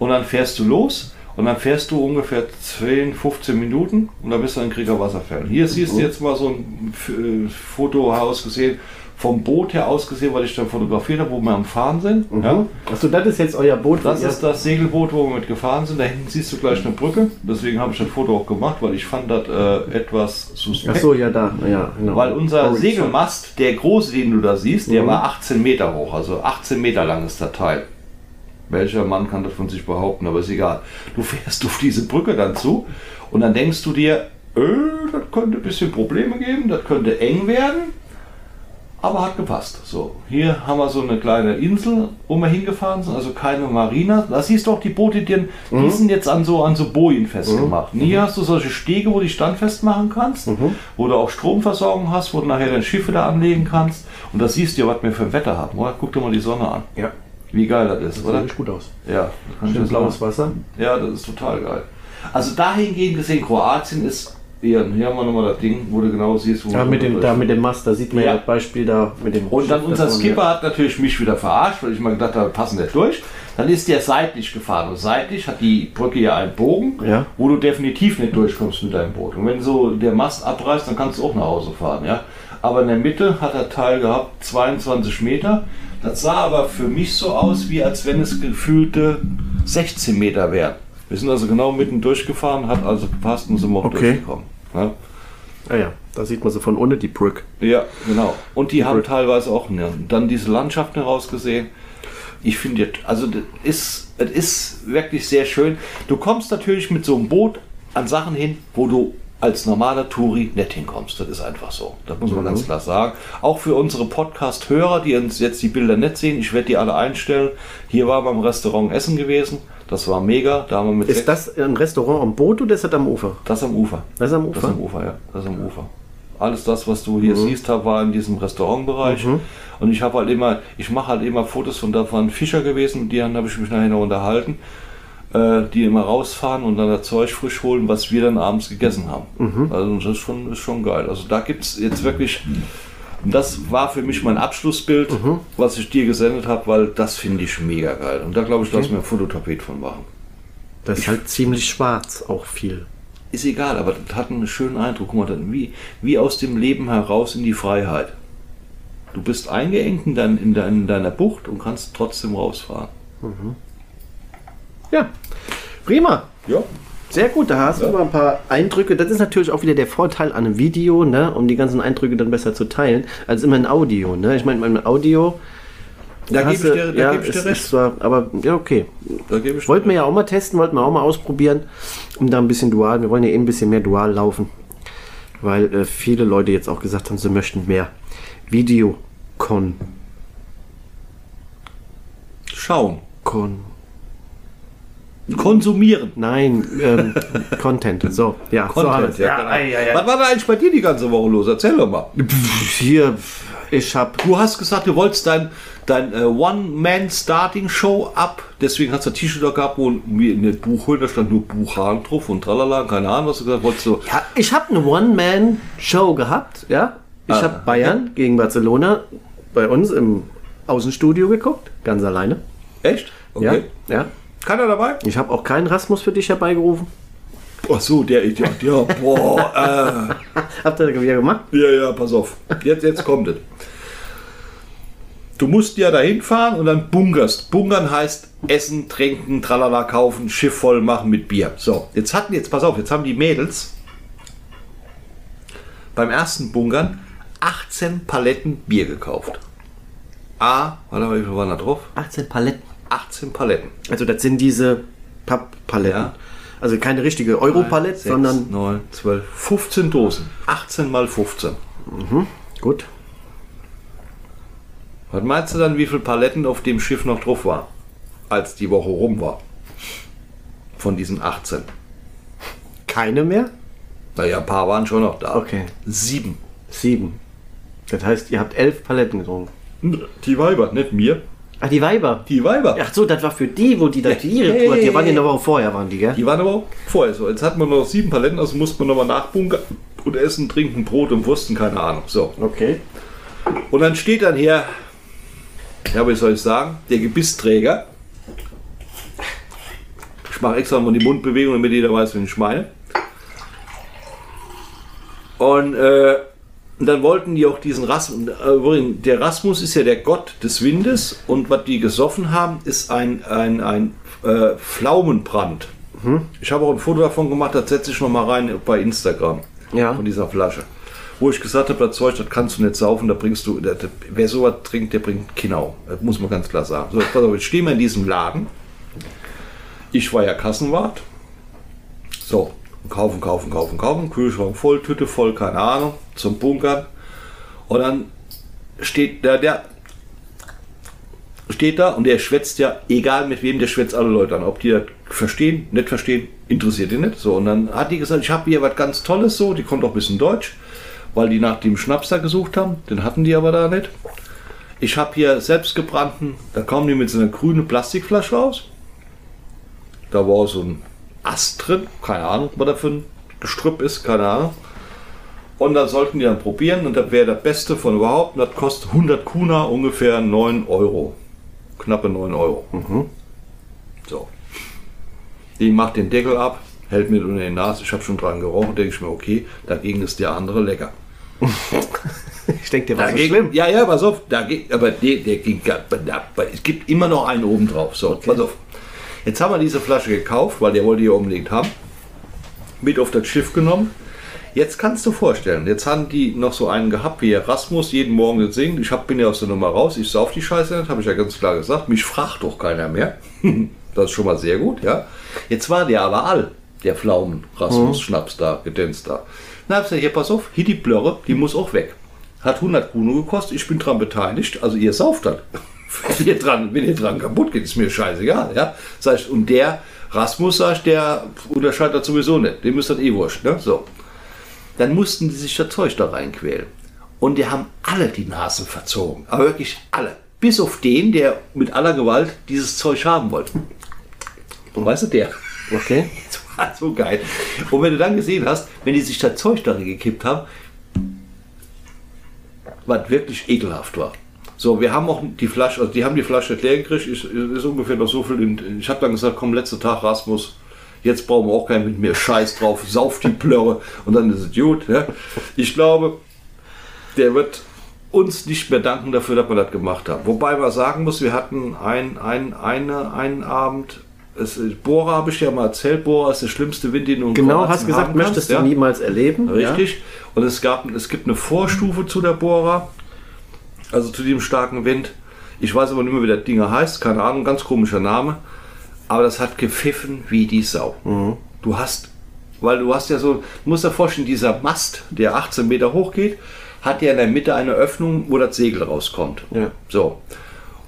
und dann fährst du los und dann fährst du ungefähr 10, 15 Minuten und dann bist du in Krieger Wasserfällen. Hier siehst du jetzt mal so ein äh, Foto ausgesehen, vom Boot her ausgesehen, weil ich dann fotografiert habe, wo wir am Fahren sind. Ja. Achso, das ist jetzt euer Boot. Das ist das Segelboot, wo wir mit gefahren sind. Da hinten siehst du gleich eine Brücke. Deswegen habe ich das Foto auch gemacht, weil ich fand das äh, etwas suspekt. Achso, ja, da. Ja, genau. Weil unser Sorry, Segelmast, der große, den du da siehst, der Mhm. war 18 Meter hoch. Also 18 Meter lang ist der Teil. Welcher Mann kann das von sich behaupten, aber ist egal. Du fährst [laughs] auf diese Brücke dann zu und dann denkst du dir, äh, das könnte ein bisschen Probleme geben, das könnte eng werden. Aber hat gepasst. So, hier haben wir so eine kleine Insel, wo wir hingefahren sind, also keine Marina. Da siehst du auch die Boote, die, die sind jetzt an so, an so Bojen festgemacht. Und Hier hast du solche Stege, wo du die standfest machen kannst, wo du auch Stromversorgung hast, wo du nachher dein Schiffe da anlegen kannst. Und da siehst du was wir für ein Wetter haben, oder? Guck dir mal die Sonne an. Ja, Wie geil das ist, sieht oder? richtig gut aus. Ja, das Schön blaues Wasser. Ja, das ist total geil. Also dahingehend gesehen, Kroatien ist, hier, hier haben wir nochmal das Ding, wo du genau siehst, wo Ja, mit dem, da mit dem Mast, da sieht man ja, Ja. das Beispiel da mit dem Und dann Schiff, unser Skipper hat natürlich mich wieder verarscht, weil ich mal gedacht habe, passen nicht durch. Dann ist der seitlich gefahren. Und seitlich hat die Brücke ja einen Bogen, Ja. wo du definitiv nicht durchkommst mit deinem Boot. Und wenn so der Mast abreißt, dann kannst du auch nach Hause fahren. Ja? Aber in der Mitte hat der Teil gehabt 22 Meter. Das sah aber für mich so aus, wie als wenn es gefühlte 16 Meter wären. Wir sind also genau mitten durchgefahren, hat also gepasst und sind wir auch Okay. durchgekommen. Ja? Ah ja, da sieht man so von unten die Brücke. Ja, genau. Und die haben teilweise auch ne, dann diese Landschaften herausgesehen. Ich finde, also das ist, es ist wirklich sehr schön. Du kommst natürlich mit so einem Boot an Sachen hin, wo du als normaler Touri nicht hinkommst. Das ist einfach so. Das muss man ganz klar sagen. Auch für unsere Podcast-Hörer, die uns jetzt die Bilder nicht sehen, ich werde die alle einstellen. Hier waren wir im Restaurant Essen gewesen. Das war mega. Da haben wir mit Ist das ein Restaurant am Boot oder ist das am Ufer? das am Ufer. Das am Das Ufer. am Ufer, ja. Das am Ufer. Alles das, was du hier siehst, hab, war in diesem Restaurantbereich. Und ich habe halt immer, ich mache halt immer Fotos von da waren Fischer gewesen, mit denen habe ich mich nachher noch unterhalten, äh, die immer rausfahren und dann das Zeug frisch holen, was wir dann abends gegessen haben. Also das ist schon, ist schon geil. Also da gibt es jetzt wirklich, und das war für mich mein Abschlussbild, was ich dir gesendet habe, weil das finde ich mega geil. Und da glaube ich, lass mir ein Fototapet von machen. Das ist halt ziemlich schwarz, auch viel. ist egal, aber das hat einen schönen Eindruck. Guck mal, dann wie, wie aus dem Leben heraus in die Freiheit. Du bist eingeengt in, dein, in, dein, in deiner Bucht und kannst trotzdem rausfahren. Ja, prima. Ja. Sehr gut, da hast du mal ein paar Eindrücke. Das ist natürlich auch wieder der Vorteil an einem Video, ne, um die ganzen Eindrücke dann besser zu teilen, als immer ein Audio. Ne? Ich meine, mein Audio. Da gebe hast ich dir, da ja, geb ich ist, dir ist recht. zwar, aber ja, okay. Da gebe ich Wollten wir ja auch mal testen, wollten wir auch mal ausprobieren, um da ein bisschen dual. Wir wollen ja eh ein bisschen mehr dual laufen, weil äh, viele Leute jetzt auch gesagt haben, sie möchten mehr Videokon. Schauen. Kon. Konsumieren. Nein, ähm, [laughs] Content. So, ja, so haben Content, wir's. ja, genau. Was war da eigentlich bei dir die ganze Woche los? Erzähl doch mal. Hier, ich hab. Du hast gesagt, du wolltest dein, dein äh, One-Man-Starting-Show ab. Deswegen hast du ein T-Shirt da gehabt, wo mir in dem Buch holen, da stand nur Buchhagen drauf und tralala, keine Ahnung, was du gesagt hast. Wolltest du, Ja, ich habe eine One-Man-Show gehabt, ja. Ich Ah, habe Bayern gegen Barcelona bei uns im Außenstudio geguckt, ganz alleine. echt? Okay. Ja, ja. Keiner dabei? Ich habe auch keinen Rasmus für dich herbeigerufen. Ach so, der Idiot. Ja, boah, [laughs] Habt ihr das wieder gemacht? äh, ja, ja, pass auf. Jetzt, jetzt kommt es. Du musst ja dahin fahren und dann bunkerst. Bunkern heißt essen, trinken, tralala kaufen, Schiff voll machen mit Bier. So, jetzt hatten jetzt, pass auf, jetzt haben die Mädels beim ersten Bunkern 18 Paletten Bier gekauft. A, warte mal, wie viel waren da drauf? 18 Paletten. 18 Paletten. Also das sind diese Papppaletten. Ja. Also keine richtige Europalette, sondern 9, 12, 15 Dosen. 18 mal 15. gut. Was meinst du dann, wie viele Paletten auf dem Schiff noch drauf war, als die Woche rum war? Von diesen 18. Keine mehr? Naja, ein paar waren schon noch da. Okay. Sieben. Sieben. Das heißt, ihr habt elf Paletten getrunken. Die Weiber, nicht mir. Ach, die Weiber. Die Weiber. Ach so, das war für die, wo die da die ihre Hey. Tour, die waren ja eine Woche vorher, waren die, gell? Die waren aber auch vorher so. Jetzt hatten wir noch sieben Paletten, also mussten wir nochmal nachbunkern und essen, trinken, Brot und Wursten, keine Ahnung. So. Okay. Und dann steht dann hier, ja, wie soll ich sagen, der Gebissträger. Ich mache extra mal die Mundbewegung, damit jeder weiß, wen ich meine. Und äh, dann wollten die auch diesen Rasmus. Äh, der Rasmus ist ja der Gott des Windes und was die gesoffen haben, ist ein, ein, ein äh, Pflaumenbrand. Ich habe auch ein Foto davon gemacht, das setze ich noch mal rein bei Instagram. Ja. Von dieser Flasche. Wo ich gesagt habe, das Zeug, das kannst du nicht saufen, da bringst du, das, wer sowas trinkt, der bringt Kinau. Das muss man ganz klar sagen. So, pass auf, jetzt stehen wir in diesem Laden. Ich war ja Kassenwart. So, kaufen, kaufen, kaufen, kaufen, Kühlschrank voll, Tüte voll, keine Ahnung, zum Bunkern. Und dann steht der, der steht da und der schwätzt ja, egal mit wem, der schwätzt alle Leute an. Ob die das verstehen, nicht verstehen, interessiert die nicht. So, und dann hat die gesagt, ich habe hier was ganz Tolles so, die kommt auch ein bisschen Deutsch, weil die nach dem Schnaps da gesucht haben, den hatten die aber da nicht. Ich habe hier selbstgebrannten, da kommen die mit so einer grünen Plastikflasche raus. Da war so ein Ast drin, keine Ahnung, was da für ein Gestrüpp ist, keine Ahnung. Und dann sollten die dann probieren und das wäre das Beste von überhaupt. Und das kostet 100 Kuna ungefähr 9 Euro. Knappe 9 Euro. So. Die macht den Deckel ab, hält mir unter die Nase. Ich habe schon dran gerochen, denke ich mir, okay, dagegen ist der andere lecker. [laughs] Ich denke, der war so Dagegen, schlimm. ja, ja, pass auf, dagegen, aber der, der ging, aber es gibt immer noch einen oben drauf. So, pass auf. Jetzt haben wir diese Flasche gekauft, weil der wollte die unbedingt haben. Mit auf das Schiff genommen. Jetzt kannst du vorstellen, jetzt haben die noch so einen gehabt wie Erasmus, jeden Morgen das singt. Ich hab, bin ja aus der Nummer raus, ich sauf die Scheiße nicht, habe ich ja ganz klar gesagt. Mich fragt doch keiner mehr. [laughs] das ist schon mal sehr gut, ja. Jetzt war der aber all, der Pflaumen, Rasmus, Schnaps da, Gedöns da. Na, hab ich hier, pass auf, hier die Blöre, die muss auch weg. Hat 100 Kuno gekostet, ich bin dran beteiligt, also ihr sauft dann. Wenn, ihr dran, wenn ihr dran kaputt geht, ist mir scheißegal, ja. Sag ich, und der Rasmus, sag ich, der unterscheidet das sowieso nicht, dem ist das eh wurscht, ne, so. Dann mussten die sich das Zeug da reinquälen. Und die haben alle die Nasen verzogen, aber wirklich alle. Bis auf den, der mit aller Gewalt dieses Zeug haben wollte. Und weißt du, der. Okay. [laughs] Das war so geil. Und wenn du dann gesehen hast, wenn die sich das Zeug darin gekippt haben, was wirklich ekelhaft war. So, wir haben auch die Flasche, also die haben die Flasche leer gekriegt, ist, ist ungefähr noch so viel. In, ich habe dann gesagt, komm, letzter Tag, Rasmus, jetzt brauchen wir auch keinen mit mir, scheiß drauf, [laughs] sauf die Plörre und dann ist es gut. Ja. Ich glaube, der wird uns nicht mehr danken dafür, dass wir das gemacht haben. Wobei man sagen muss, wir hatten ein, ein, eine, einen Abend, es, Bohrer habe ich ja mal erzählt, Bohrer ist der schlimmste Wind, den du Genau, hast gesagt, möchtest kannst, du ja? niemals erleben. Richtig. Und es, gab, es gibt eine Vorstufe zu der Bohrer, also zu diesem starken Wind. Ich weiß aber nicht mehr, wie das Ding heißt, keine Ahnung, ganz komischer Name. Aber das hat gepfiffen wie die Sau. Du hast, weil du hast ja so, du musst dir vorstellen, dieser Mast, der 18 Meter hoch geht, hat ja in der Mitte eine Öffnung, wo das Segel rauskommt. Ja. So.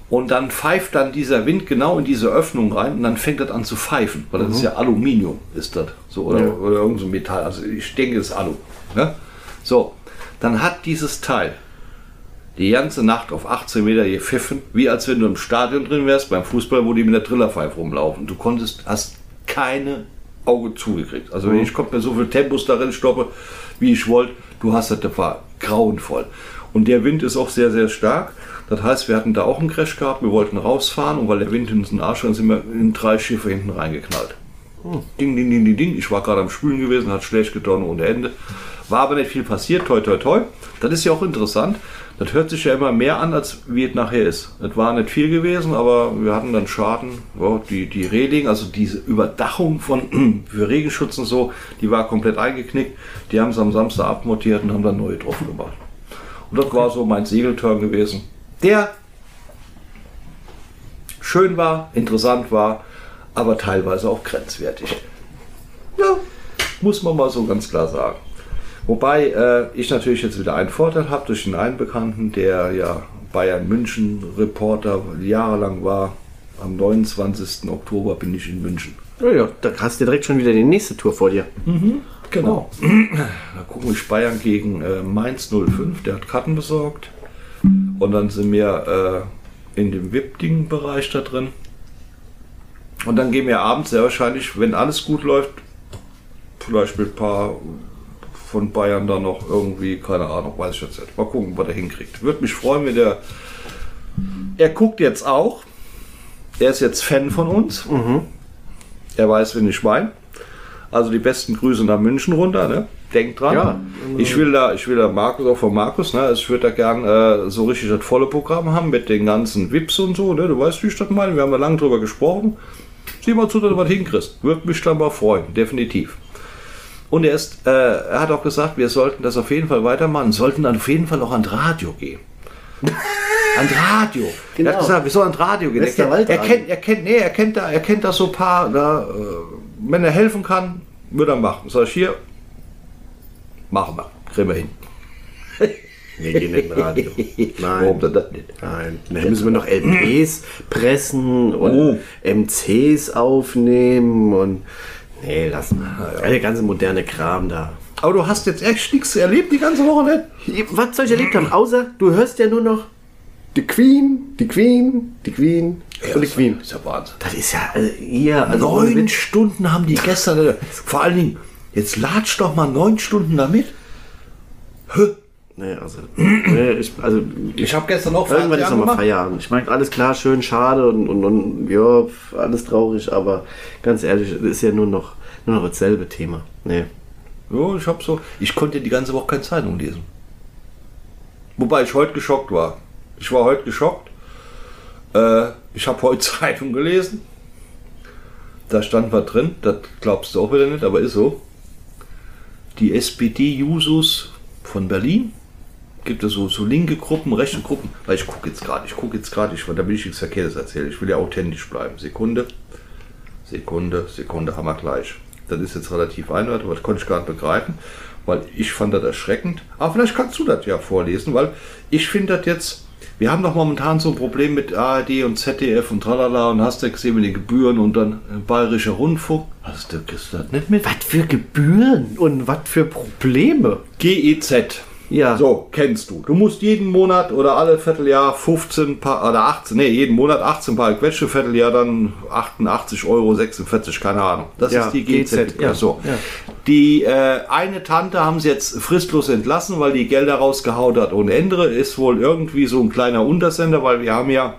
Und dann pfeift dann dieser Wind genau in diese Öffnung rein und dann fängt das an zu pfeifen. Weil das ist ja Aluminium, ist das. So, oder, Ja. oder irgend so ein Metall. Also ich denke, es ist Alu. Ne? So, dann hat dieses Teil die ganze Nacht auf 18 Meter gepfiffen, wie als wenn du im Stadion drin wärst, beim Fußball, wo die mit der Trillerpfeife rumlaufen. Du konntest, hast keine Auge zugekriegt. Also ich konnte mir so viel Tempos darin stoppen, wie ich wollte. Du hast das, das war grauenvoll. Und der Wind ist auch sehr, sehr stark. Das heißt, wir hatten da auch einen Crash gehabt, wir wollten rausfahren und weil der Wind uns in den Arsch war, sind wir in drei Schiffe hinten reingeknallt. Ding, ding, ding, ding, ding. Ich war gerade am Spülen gewesen, hat schlecht getan ohne Ende. War aber nicht viel passiert, toi, toi, toi. Das ist ja auch interessant. Das hört sich ja immer mehr an, als wie es nachher ist. Es war nicht viel gewesen, aber wir hatten dann Schaden. Ja, die, die Reling, also diese Überdachung von [clears throat] für Regenschutz und so, die war komplett eingeknickt. Die haben sie am Samstag abmontiert und haben dann neue drauf gemacht. Und das war so mein Segelturn gewesen. Der schön war, interessant war, aber teilweise auch grenzwertig. Ja, muss man mal so ganz klar sagen. Wobei äh, ich natürlich jetzt wieder einen Vorteil habe durch den einen Bekannten, der ja Bayern München Reporter jahrelang war. Am 29. Oktober bin ich in München. Ja, ja, da hast du direkt schon wieder die nächste Tour vor dir. Genau. [clears throat] Da gucken wir Bayern gegen äh, Mainz 05, der hat Karten besorgt. Und dann sind wir äh, in dem VIP-Ding-Bereich da drin. Und dann gehen wir abends sehr wahrscheinlich, wenn alles gut läuft, vielleicht mit ein paar von Bayern da noch irgendwie, keine Ahnung, weiß ich jetzt nicht. Mal gucken, was er hinkriegt. Würde mich freuen, wenn der. Er guckt jetzt auch. Er ist jetzt Fan von uns. Er weiß, wen ich meine. Also die besten Grüße nach München runter, ne? Denkt dran. Ja. Ich will da, ich will da Markus, auch von Markus, ne? Ich würde da gern äh, so richtig das volle Programm haben mit den ganzen Vips und so, ne? Du weißt, wie ich das meine. Wir haben ja lange drüber gesprochen. Sieh mal zu, dass du was hinkriegst. Würde mich dann mal freuen, definitiv. Und er, ist, äh, er hat auch gesagt, wir sollten das auf jeden Fall weitermachen, sollten dann auf jeden Fall auch ans Radio gehen. [laughs] ans Radio. Er Genau. hat gesagt, wir sollen ans Radio gehen. Er kennt, er kennt, er kennt, nee, er kennt da, er kennt da so ein paar, da, äh, wenn er helfen kann, würde er machen. Sag ich hier, machen wir, kriegen wir hin. [laughs] Wir gehen nicht ins Radio. [laughs] Warum denn das nicht? Nein, dann müssen wir noch LPs pressen und Oh. MCs aufnehmen und. Nee, lass mal. Der ganze moderne Kram da. Aber du hast jetzt echt nichts erlebt die ganze Woche nicht? Was soll ich erlebt haben? Außer du hörst ja nur noch die Queen, die Queen, die Queen und die das Queen. ist ja Wahnsinn. Das ist ja also hier. Also Neun. Stunden haben die gestern. äh, Vor allen Dingen, jetzt latsch doch mal neun Stunden damit. Hä? Nee, also, nee, ich, also Ich habe gestern auch Irgendwann ist nochmal. Feierabend. Ich meine, alles klar, schön, schade und, und, und ja, alles traurig, aber ganz ehrlich, ist ja nur noch, nur noch dasselbe Thema. Nee. Ja, ich habe so. Ich konnte die ganze Woche keine Zeitung lesen. Wobei ich heute geschockt war. Ich war heute geschockt. Äh, ich habe heute [laughs] Zeitung gelesen. Da stand was drin. Das glaubst du auch wieder nicht, aber ist so. Die SPD-Jusos von Berlin. Gibt es so, so linke Gruppen, rechte Gruppen. Weil ich gucke jetzt gerade, ich gucke jetzt gerade, ich, da will ich nichts Verkehrtes erzählen. Ich will ja authentisch bleiben. Sekunde. Sekunde, Sekunde, haben wir gleich. Das ist jetzt relativ eindeutig, aber das konnte ich gar nicht begreifen, weil ich fand das erschreckend. Aber vielleicht kannst du das ja vorlesen, weil ich finde das jetzt, wir haben doch momentan so ein Problem mit ARD und ZDF und tralala und hast du gesehen mit den Gebühren und dann äh, Bayerischer Rundfunk. Hast du das nicht mit? Was für Gebühren und was für Probleme. GEZ. Ja. So, kennst du. Du musst jeden Monat oder alle Vierteljahr 15 paar, oder 18, nee, jeden Monat 18 Paar Quetsche, Vierteljahr dann 88 Euro, 46, keine Ahnung. Das Ja, ist die GZ. GZ, ja. So. Ja. Die äh, eine Tante haben sie jetzt fristlos entlassen, weil die Gelder rausgehaut hat ohne Ende. Ist wohl irgendwie so ein kleiner Untersender, weil wir haben ja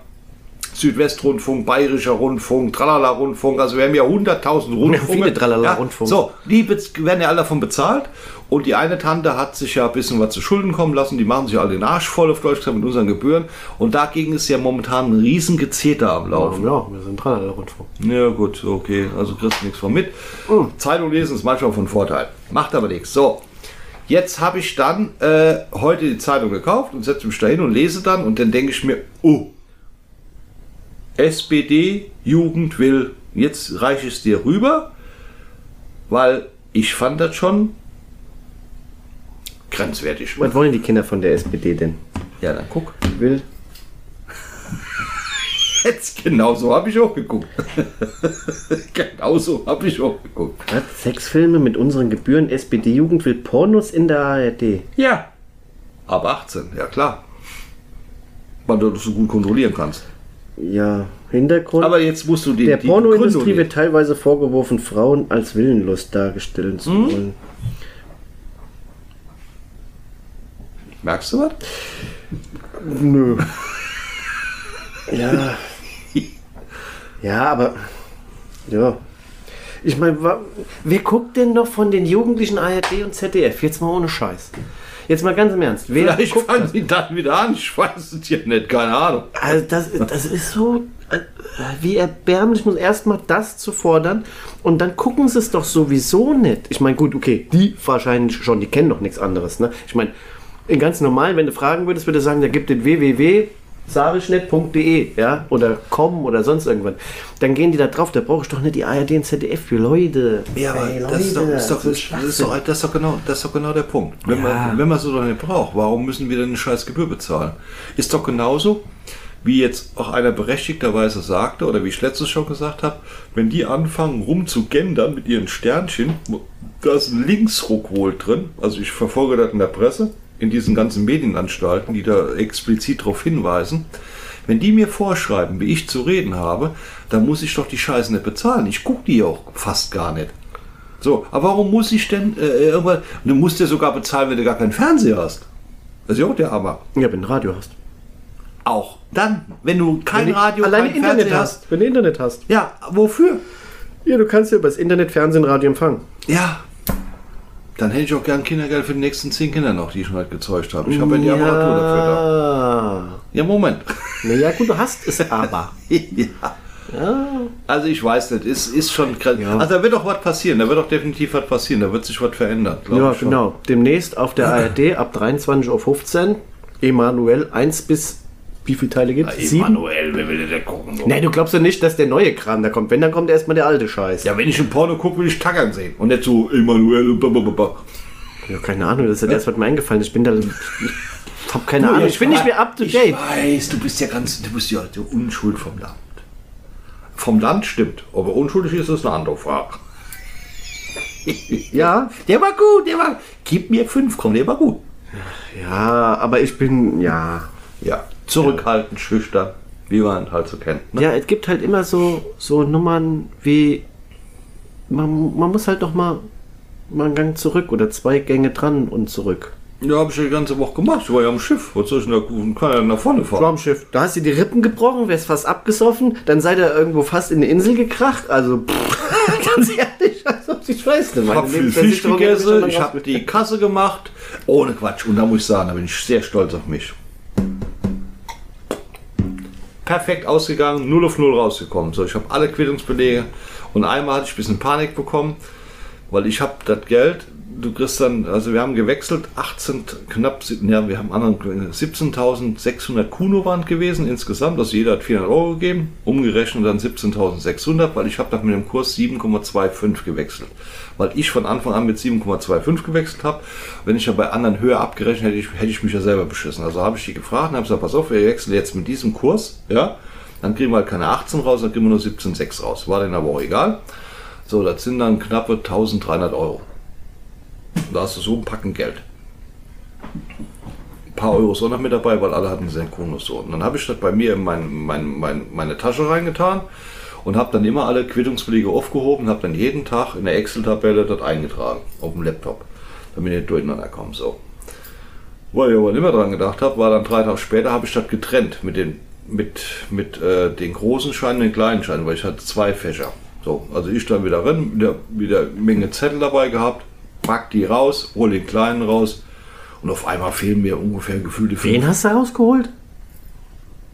Südwestrundfunk, Bayerischer Rundfunk, Tralala-Rundfunk, also wir haben ja 100.000 Rundfunke. viele Tralala-Rundfunk. so, die werden ja alle davon bezahlt Und die eine Tante hat sich ja ein bisschen was zu Schulden kommen lassen. Die machen sich alle den Arsch voll auf Deutsch gesagt mit unseren Gebühren. Und dagegen ist ja momentan ein riesen Gezeter am Laufen. Ja, wir sind dran an der Rundfunk. Ja gut, okay. Also kriegst du nichts von mit. Zeitung lesen ist manchmal von Vorteil. Macht aber nichts. So, jetzt habe ich dann äh, heute die Zeitung gekauft und setze mich da hin und lese dann. Und dann denke ich mir, oh, SPD, Jugend will, jetzt reiche ich es dir rüber, weil ich fand das schon grenzwertig. Was wollen die Kinder von der SPD denn? Ja, dann guck. Will [laughs] Jetzt genau so habe ich auch geguckt. [laughs] genau so habe ich auch geguckt. was? Sexfilme mit unseren Gebühren. SPD-Jugend will Pornos in der ARD. Ja. Ab 18, ja klar. Weil du das so gut kontrollieren kannst. Ja, Hintergrund. Aber jetzt musst du die, der die Pornoindustrie Begründung wird teilweise vorgeworfen, Frauen als willenlos dargestellt zu wollen. nicht. Merkst du was? Nö. [laughs] Ja. Ja, aber. Ja. Ich meine, wer guckt denn noch von den Jugendlichen ARD und ZDF? Jetzt mal ohne Scheiß. Jetzt mal ganz im Ernst. Wer Vielleicht fangen das? sie dann wieder an. Ich weiß es ja nicht, keine Ahnung. Also das, das ist so, äh, wie erbärmlich, muss erstmal das zu fordern und dann gucken sie es doch sowieso nicht. Ich meine, gut, okay, die wahrscheinlich schon, die kennen doch nichts anderes. Ne? Ich meine, ganz normal, wenn du fragen würdest, würde ich sagen, da gibt den www.sarischnet.de ja, oder com oder sonst irgendwas. Dann gehen die da drauf, da brauche ich doch nicht die ARD und ZDF für Leute. Ja, aber das, ist doch, Leute, ist doch, das ist das, ist doch, das, ist doch genau, das ist doch genau der Punkt. Wenn, Ja. man, wenn man so doch nicht braucht, warum müssen wir denn eine scheiß Gebühr bezahlen? Ist doch genauso, wie jetzt auch einer berechtigterweise sagte, oder wie ich letztes schon gesagt habe, wenn die anfangen rum zu gendern mit ihren Sternchen, da ist ein Linksruck wohl drin, also ich verfolge das in der Presse, in diesen ganzen Medienanstalten, die da explizit darauf hinweisen, wenn die mir vorschreiben, wie ich zu reden habe, dann muss ich doch die Scheiße nicht bezahlen. Ich gucke die auch fast gar nicht. So, aber warum muss ich denn äh, irgendwann. Du musst ja sogar bezahlen, wenn du gar keinen Fernseher hast. Das ist ja auch der Hammer. Ja, wenn du Radio hast. Auch dann, wenn du kein Wenn Radio, alleine kein Internet Fernseher hast. Wenn du Internet hast. Ja, wofür? Ja, du kannst ja über das Internet, Fernsehen, Radio empfangen. Ja. Dann hätte ich auch gern Kindergeld für die nächsten zehn Kinder noch, die ich schon halt gezeugt habe. Ich habe ja die Apparatur dafür da. Ja. Ja, Moment. Naja, gut, du hast es aber. [laughs] ja. Also ich weiß nicht, ist, ist schon. Ja. Also da wird doch was passieren, da wird doch definitiv was passieren, da wird sich was verändern. Ja, genau. Demnächst auf der ARD ab 23.15 Uhr. Emanuel 1 bis. Wie viele Teile gibt es? Emanuel, wer will denn da gucken? So? Nein, du glaubst ja nicht, dass der neue Kram da kommt. Wenn, dann kommt erstmal der alte Scheiß. Ja, wenn ich ein Porno gucke, will ich Tackern sehen. Und nicht so Emanuel und blablabla. Ja, keine Ahnung, das ist ja erst was mir eingefallen. Ich bin da. Ich [laughs] hab keine Ahnung. Ich bin nicht mehr up to Ich date. weiß, du bist ja ganz, du bist ja Unschuld vom Land. Vom Land stimmt, ob er unschuldig ist, ist eine andere Frage. Ja, Der war gut, der war. Gib mir fünf, komm, der war gut. ja, aber ich bin. Ja. Ja, zurückhaltend, schüchtern, wie man halt so kennt. Ne? Ja, es gibt halt immer so, so Nummern wie. Man, man muss halt noch mal, mal einen Gang zurück oder zwei Gänge dran und zurück. Ja, habe ich ja die ganze Woche gemacht. Ich war ja am Schiff. Was soll ich denn da, kann er nach vorne fahren? Raumschiff. Da hast du die Rippen gebrochen, wärst fast abgesoffen, dann seid ihr irgendwo fast in eine Insel gekracht. Also, pff, [laughs] ganz ehrlich, also ich weiß nicht. Ich habe viel Fisch gegessen, ich habe die Kasse gemacht. Ohne Quatsch. Und da muss ich sagen, da bin ich sehr stolz auf mich. Perfekt ausgegangen, 0 auf 0 rausgekommen. So, ich habe alle Quittungsbelege und einmal hatte ich ein bisschen Panik bekommen, weil ich habe das Geld, du kriegst dann, also wir haben gewechselt, 18, knapp, ja, wir haben anderen 17.600 Kuno waren gewesen insgesamt, also jeder hat 400 Euro gegeben, umgerechnet dann 17.600, weil ich habe dann mit dem Kurs 7,25 gewechselt, weil ich von Anfang an mit 7,25 gewechselt habe. Wenn ich ja bei anderen höher abgerechnet hätte, ich, hätte ich mich ja selber beschissen. Also habe ich die gefragt und habe gesagt, pass auf, wir wechseln jetzt mit diesem Kurs, ja, dann kriegen wir halt keine 18 raus, dann kriegen wir nur 17,6 raus. War denen aber auch egal. So, das sind dann knappe 1300 Euro. Da hast du so ein Packen Geld. Ein paar Euro ist auch noch mit dabei, weil alle hatten Senkunus so. Und dann habe ich das bei mir in mein, mein, mein, meine Tasche reingetan und habe dann immer alle Quittungsbelege aufgehoben und habe dann jeden Tag in der Excel-Tabelle das eingetragen auf dem Laptop, damit ich nicht durcheinander komme. So. Wo ich aber nicht mehr dran gedacht habe, war dann drei Tage später, habe ich das getrennt mit den, mit, mit, äh, den großen Scheinen und den kleinen Scheinen, weil ich hatte zwei Fächer. So, also ich dann wieder rein, wieder, wieder Menge Zettel dabei gehabt, pack die raus, hol den kleinen raus und auf einmal fehlen mir ungefähr gefühlte fünf- Wen hast du rausgeholt?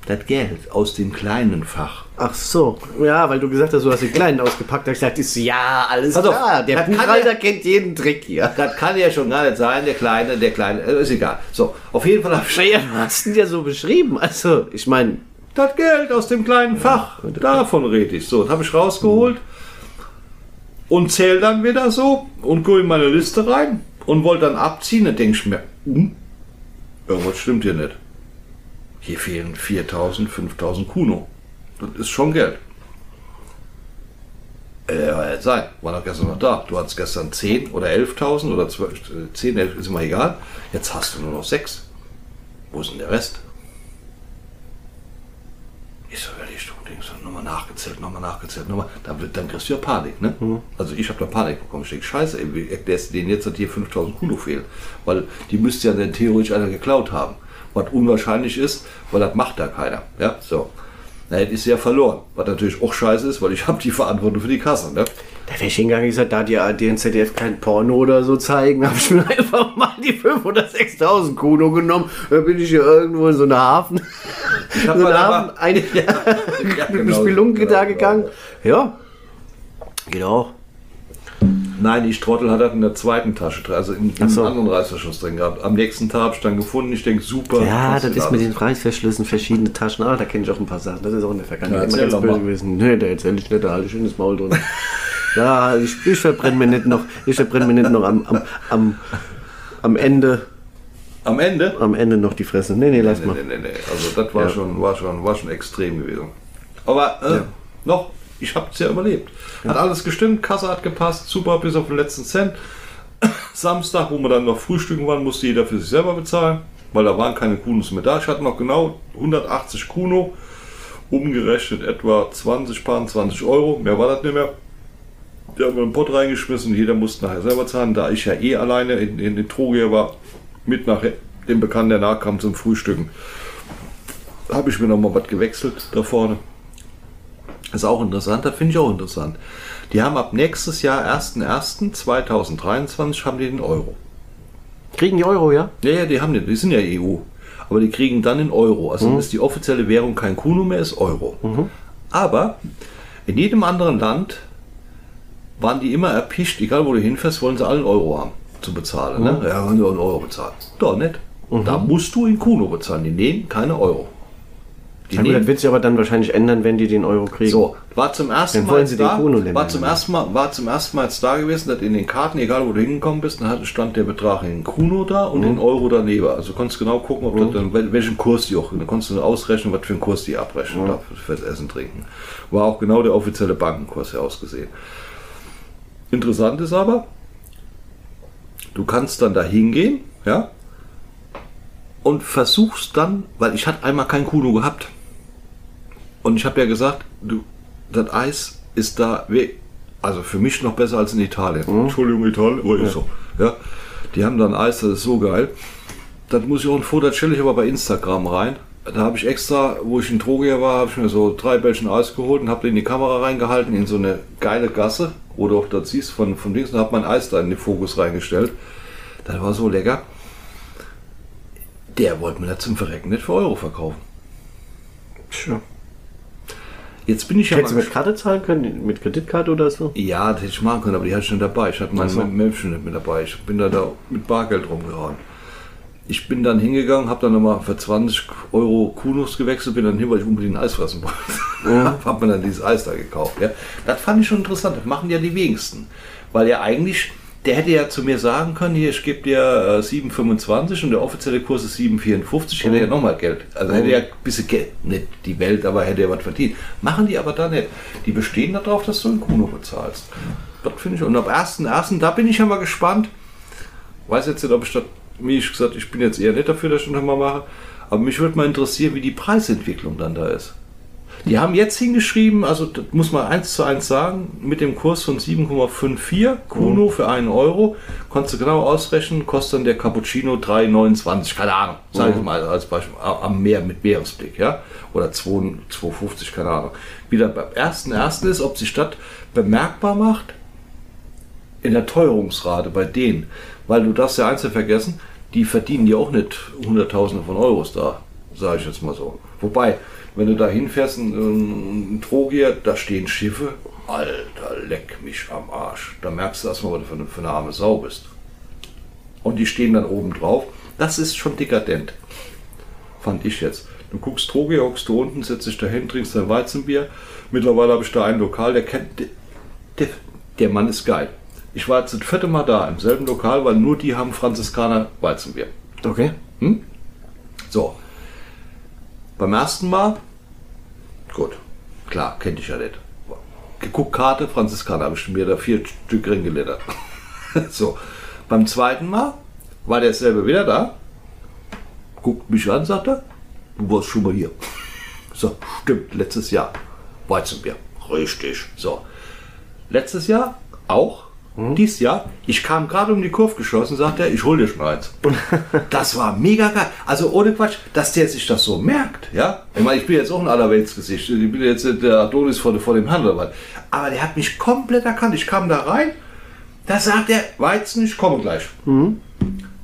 das Geld aus dem kleinen Fach. Ach so. Ja, weil du gesagt hast, du hast den Kleinen ausgepackt. Da hab ich gesagt, ist ja, alles Pass auf, klar. Der Buchhalter ja- kennt jeden Trick hier. Das kann ja schon gar nicht sein, der Kleine, der Kleine, äh, ist egal. So, auf jeden Fall habe ich Naja, du hast ihn ja so beschrieben. Also, ich meine, das Geld aus dem kleinen Fach. Davon rede ich. So, das habe ich rausgeholt und zähle dann wieder so und gehe in meine Liste rein und wollte dann abziehen. Dann denke ich mir, hm, irgendwas stimmt hier nicht. Hier fehlen 4000, 5000 Kuno. Das ist schon Geld. Äh, sein, war doch gestern noch da. Du hattest gestern 10 oder 11.000 oder 12, äh, 10, 11, ist immer egal. Jetzt hast du nur noch 6. Wo ist denn der Rest? Ich so, werde ich denk so, nochmal nachgezählt, nochmal nachgezählt, nochmal. Dann, wird- dann kriegst du ja Panik, ne? Also ich habe da Panik bekommen. Ich denke, scheiße, ey, wie erklärst du denen jetzt, dass hier 5000 Kuno fehlen? Weil die müsste ja dann theoretisch einer geklaut haben. Was unwahrscheinlich ist, weil das macht da keiner. Ja, so. Na, jetzt ist sie ja verloren. Was natürlich auch scheiße ist, weil ich habe die Verantwortung für die Kasse, ne? da wäre ich hingegangen und gesagt, da die ARD und ZDF kein Porno oder so zeigen, habe ich mir [laughs] einfach mal die 5.000 oder 6.000 Kuno genommen. Da bin ich hier irgendwo in so einer Hafen. Ich hab so mal mal- eine [laughs] Ja, eine [laughs] genau, Spelunke genau, da genau. gegangen. Ja. Geht auch. Nein, ich Trottel hat das in der zweiten Tasche drin, also in, in so. einem anderen Reißverschluss drin gehabt. Am nächsten Tag habe ich dann gefunden, ich denke, super. Ja, das ist mit den Reißverschlüssen verschiedene Taschen. Ah, da kenne ich auch ein paar Sachen. Das ist auch in der Vergangenheit Ja, immer ganz böse mal. gewesen. Nee, da erzähl ich nicht, da halte ich schönes Maul drin. ja, [laughs] ich, ich verbrenne mir nicht noch, ich verbrenne mir nicht noch am, am, am, am Ende, Am Ende? am Ende noch die Fresse. Nee, nee, lass Nee, mal. nee, nee, nee. Also das war, Ja. schon, war, schon, war schon extrem gewesen. Aber äh, Ja. noch, ich habe es ja überlebt. Hat alles gestimmt, Kasse hat gepasst, super bis auf den letzten Cent. [coughs] Samstag, wo wir dann noch frühstücken waren, musste jeder für sich selber bezahlen, weil da waren keine Kunos mehr da. Ich hatte noch genau 180 Kuno, umgerechnet etwa 20, paar 20 Euro, mehr war das nicht mehr. Die haben wir in den Pott reingeschmissen, jeder musste nachher selber zahlen, da ich ja eh alleine in, in den Trogier war, mit nach dem Bekannten, der nachkam zum Frühstücken habe ich mir noch mal was gewechselt da vorne. Ist auch interessant, das finde ich auch interessant. Die haben ab nächstes Jahr, 1.1.2023, haben die den Euro. Kriegen die Euro, ja? Ja, ja, die haben den, die sind ja EU. Aber die kriegen dann den Euro. Also dann ist die offizielle Währung kein Kuno mehr, ist Euro. Aber in jedem anderen Land waren die immer erpischt, egal wo du hinfährst, wollen sie alle einen Euro haben zu bezahlen. Ne? Ja, wollen sie einen Euro bezahlen. Doch nicht. Da musst du in Kuno bezahlen. Die nehmen keine Euro. Die gut, das wird sich aber dann wahrscheinlich ändern, wenn die den Euro kriegen. so, war zum ersten Dann Mal wollen sie den da, Kuno nehmen. war zum ersten Mal, war zum ersten Mal jetzt da gewesen, dass in den Karten, egal wo du hingekommen bist, dann stand der Betrag in Kuno da und Mhm. in Euro daneben. Also du konntest genau gucken, ob das dann, wel- welchen Kurs die auch, dann konntest du ausrechnen, was für einen Kurs die abrechnen darf fürs Essen trinken. War auch genau der offizielle Bankenkurs ja ausgesehen. Interessant ist aber, du kannst dann da hingehen, ja, und versuchst dann, weil ich hatte einmal kein Kuno gehabt. Und ich habe ja gesagt, du, das Eis ist da, also für mich noch besser als in Italien. Entschuldigung, Italien, aber ist so. Ja, die haben dann Eis, das ist so geil. Das muss ich auch ein Foto, das stelle ich aber bei Instagram rein. Da habe ich extra, wo ich in Trogia war, habe ich mir so drei Bällchen Eis geholt und habe den in die Kamera reingehalten in so eine geile Gasse, du auch das siehst von, von links und habe mein Eis da in den Fokus reingestellt. Das war so lecker. Der wollte mir das zum Verrecken nicht für Euro verkaufen. Tja. Jetzt bin ich ja Hättest du mit Karte zahlen können? Mit Kreditkarte oder so? Ja, das hätte ich machen können, aber die hatte ich nicht dabei. Ich hatte mein so. Mäppchen nicht mit dabei. Ich bin da, da mit Bargeld rumgehauen. Ich bin dann hingegangen, habe dann nochmal für 20 Euro Kunos gewechselt, bin dann hin, weil ich unbedingt ein Eis fressen wollte. [laughs] Ja. habe mir dann dieses Eis da gekauft. Ja. Das fand ich schon interessant. Das machen ja die wenigsten. Weil ja eigentlich, der hätte ja zu mir sagen können, hier, ich gebe dir äh, 7,25 und der offizielle Kurs ist 7,54, hätte er ja nochmal Geld. Also hätte er ja ein bisschen Geld, nicht die Welt, aber hätte er was verdient. Machen die aber da nicht. Die bestehen darauf, dass du in Kuno bezahlst. Das finde ich. Und ab 1.1., da bin ich ja mal gespannt. Weiß jetzt nicht, ob ich das, wie ich gesagt, ich bin jetzt eher nicht dafür, dass ich das mal mache. Aber mich würde mal interessieren, wie die Preisentwicklung dann da ist. Die haben jetzt hingeschrieben, also das muss man eins zu eins sagen, mit dem Kurs von 7,54 Kuno für einen Euro, konntest du genau ausrechnen, kostet dann der Cappuccino 3,29, keine Ahnung, sage ich mal als Beispiel, am Meer mit Meeresblick, ja, oder 2 2,50, keine Ahnung. Wie das beim ersten ersten ist, ob sich das bemerkbar macht, in der Teuerungsrate bei denen. Weil du darfst ja eins vergessen, die verdienen ja auch nicht Hunderttausende von Euros da, sage ich jetzt mal so. Wobei, wenn du da hinfährst, ein, ein Trogier, da stehen Schiffe, Alter, leck mich am Arsch. Da merkst du erstmal, was du für eine, für eine arme Sau bist. Und die stehen dann oben drauf. Das ist schon dekadent. Fand ich jetzt. Du guckst Trogier, hockst du unten, setzt dich dahin, trinkst dein Weizenbier. Mittlerweile habe ich da ein Lokal, der kennt. Der, der Mann ist geil. Ich war jetzt das vierte Mal da im selben Lokal, weil nur die haben Franziskaner Weizenbier. Okay. Hm? So. Beim ersten Mal, gut, klar, kennt ich ja nicht. Geguckt, Karte, Franziskaner, habe ich mir da vier Stück reingelettert. [laughs] so. Beim zweiten Mal war derselbe wieder da, guckt mich an, sagt er, du warst schon mal hier. [laughs] So, stimmt, letztes Jahr. Weizenbier. Richtig. So. Letztes Jahr auch. Dies Jahr, ich kam gerade um die Kurve geschossen, sagt er, ich hol dir schon eins. [laughs] das war mega geil. Also ohne Quatsch, dass der sich das so merkt, ja. Ich meine, ich bin jetzt auch ein Allerweltsgesicht. Ich bin jetzt der Adonis vor, vor dem Handel. Aber der hat mich komplett erkannt. Ich kam da rein, da sagt er, Weizen, ich komme gleich.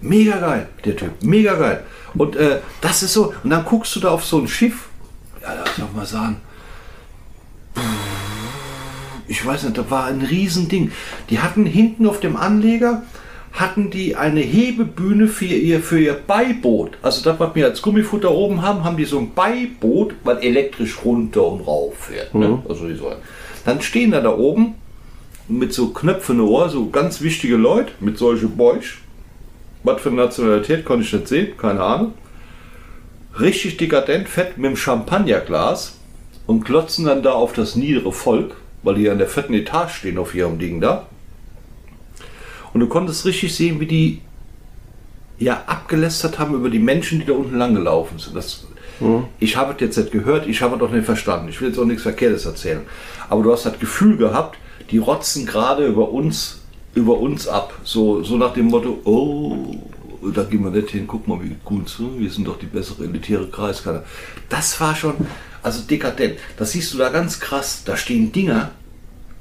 Mega geil, der Typ. Mega geil. Und äh, das ist so, und dann guckst du da auf so ein Schiff, ja, lass doch mal sagen, ich weiß nicht, da war ein Riesending. Die hatten hinten auf dem Anleger, hatten die eine Hebebühne für ihr, für ihr Beiboot. Also das, was wir als Gummifutter oben haben, haben die so ein Beiboot, was elektrisch runter und rauf fährt. Ne? Also die so. Dann stehen da da oben mit so Knöpfen im Ohr, so ganz wichtige Leute mit solchen Bäuch. Was für Nationalität konnte ich nicht sehen, keine Ahnung. Richtig dekadent, fett mit dem Champagnerglas und klotzen dann da auf das niedere Volk, weil die an der vierten Etage stehen auf ihrem Ding da. Und du konntest richtig sehen, wie die ja abgelästert haben über die Menschen, die da unten lang gelaufen sind. Das, Ich habe es jetzt nicht gehört, ich habe es auch nicht verstanden. Ich will jetzt auch nichts Verkehrtes erzählen. Aber du hast das Gefühl gehabt, die rotzen gerade über uns, über uns ab. So, so nach dem Motto, oh, da gehen wir nicht hin, guck mal, wie gut so, wir sind doch die bessere elitäre Kreiskader. Das war schon, also dekadent. Das siehst du da ganz krass. Da stehen Dinger,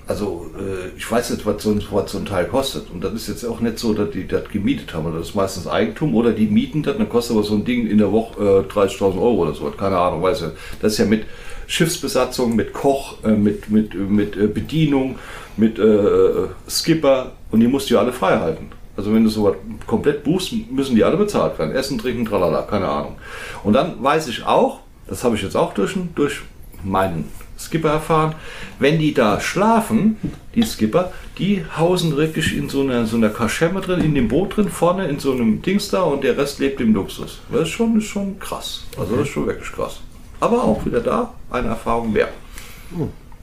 also äh, ich weiß nicht, was so, ein, was so ein Teil kostet. Und das ist jetzt auch nicht so, dass die das gemietet haben. Das ist meistens Eigentum oder die mieten das. Dann kostet aber so ein Ding in der Woche äh, 30.000 Euro oder so. Keine Ahnung, weiß ich. Das ist ja mit Schiffsbesatzung, mit Koch, äh, mit, mit, mit äh, Bedienung, mit äh, Skipper. Und die musst du ja alle frei halten. Also wenn du sowas komplett buchst, müssen die alle bezahlt werden. Essen, trinken, tralala, keine Ahnung. Und dann weiß ich auch, das habe ich jetzt auch durch, durch meinen Skipper erfahren, wenn die da schlafen, die Skipper, die hausen wirklich in so einer, so einer Kaschemme drin, in dem Boot drin, vorne in so einem Dings da und der Rest lebt im Luxus. Das ist schon, ist schon krass. Also das ist schon wirklich krass. Aber auch wieder da eine Erfahrung mehr.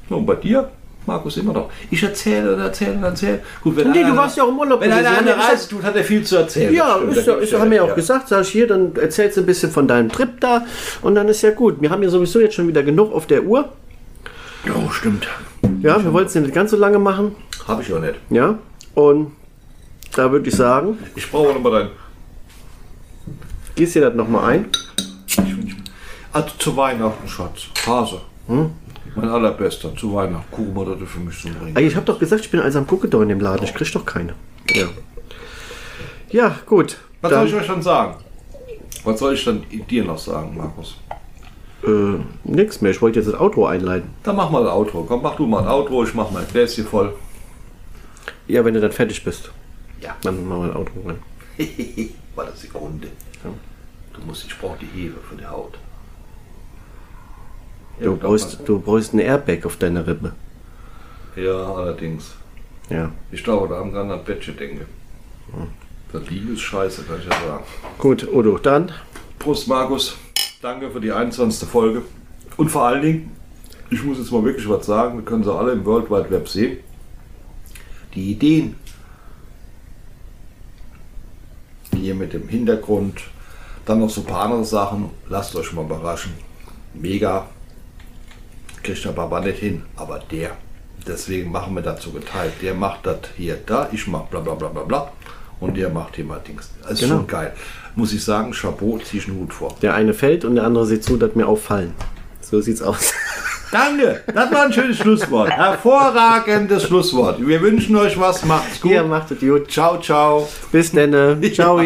Und bei dir, Markus, immer noch. Ich erzähle und erzähle und erzähle. Gut, wenn Nee, einer- du warst ja auch im Urlaub Wenn einer eine ja Reise tut, hat er viel zu erzählen. Ja, ist ja, ist, haben wir recht, auch gesagt, sag ich hier, dann erzählst du ein bisschen von deinem Trip da und dann ist ja gut. Wir haben ja sowieso jetzt schon wieder genug auf der Uhr. Oh, stimmt. Ja, wir wollten es nicht ganz so lange machen. Habe ich auch nicht. Ja, und da würde ich sagen, Ich brauche noch mal dein. gieß dir das nochmal ein. Also zu Weihnachten, Schatz. Hase. Hm? Mein allerbester. Zu Weihnachten. Mal, dass du für mich zum Bringen. Ey, Ich habe doch gesagt, ich bin einsam gucke da in dem Laden. Ich krieg doch keine. Ja, ja gut. Was soll ich euch dann sagen? Was soll ich dann dir noch sagen, Markus? äh, nix mehr. Ich wollte jetzt das Auto einleiten. Dann mach mal das Outro. Komm, mach du mal ein Outro. Ich mach mein Gläschen voll. Ja, wenn du dann fertig bist. Ja. Dann machen wir ein Auto rein. [laughs] War das Sekunde. Ja. Du musst, ich brauche die Hefe für die Haut. Du Ja, brauchst, du brauchst ein Airbag auf deiner Rippe. Ja, allerdings. Ja. Ich glaube, da haben gerade an Bettchen denke. Das Liegen ist scheiße, kann ich ja sagen. Gut, Odo, dann. Prost, Markus. Danke für die 21. Folge. Und vor allen Dingen, ich muss jetzt mal wirklich was sagen, wir können sie alle im World Wide Web sehen. Die Ideen hier mit dem Hintergrund, dann noch so ein paar andere Sachen, lasst euch mal überraschen. Mega. Kriegt der Baba nicht hin, aber der. Deswegen machen wir dazu geteilt. Der macht das hier, da, ich mach bla bla bla bla bla. Und der macht hier mal Dings. Das ist Genau. schon geil. Muss ich sagen, Chapeau, zieh ich einen Hut vor. Der eine fällt und der andere sieht zu, dass mir auffallen. So sieht's aus. [laughs] Danke, das war ein schönes Schlusswort. Hervorragendes Schlusswort. Wir wünschen euch was, macht's gut. Ihr macht es gut. Ciao, ciao. Bis dann. [laughs] Ciao.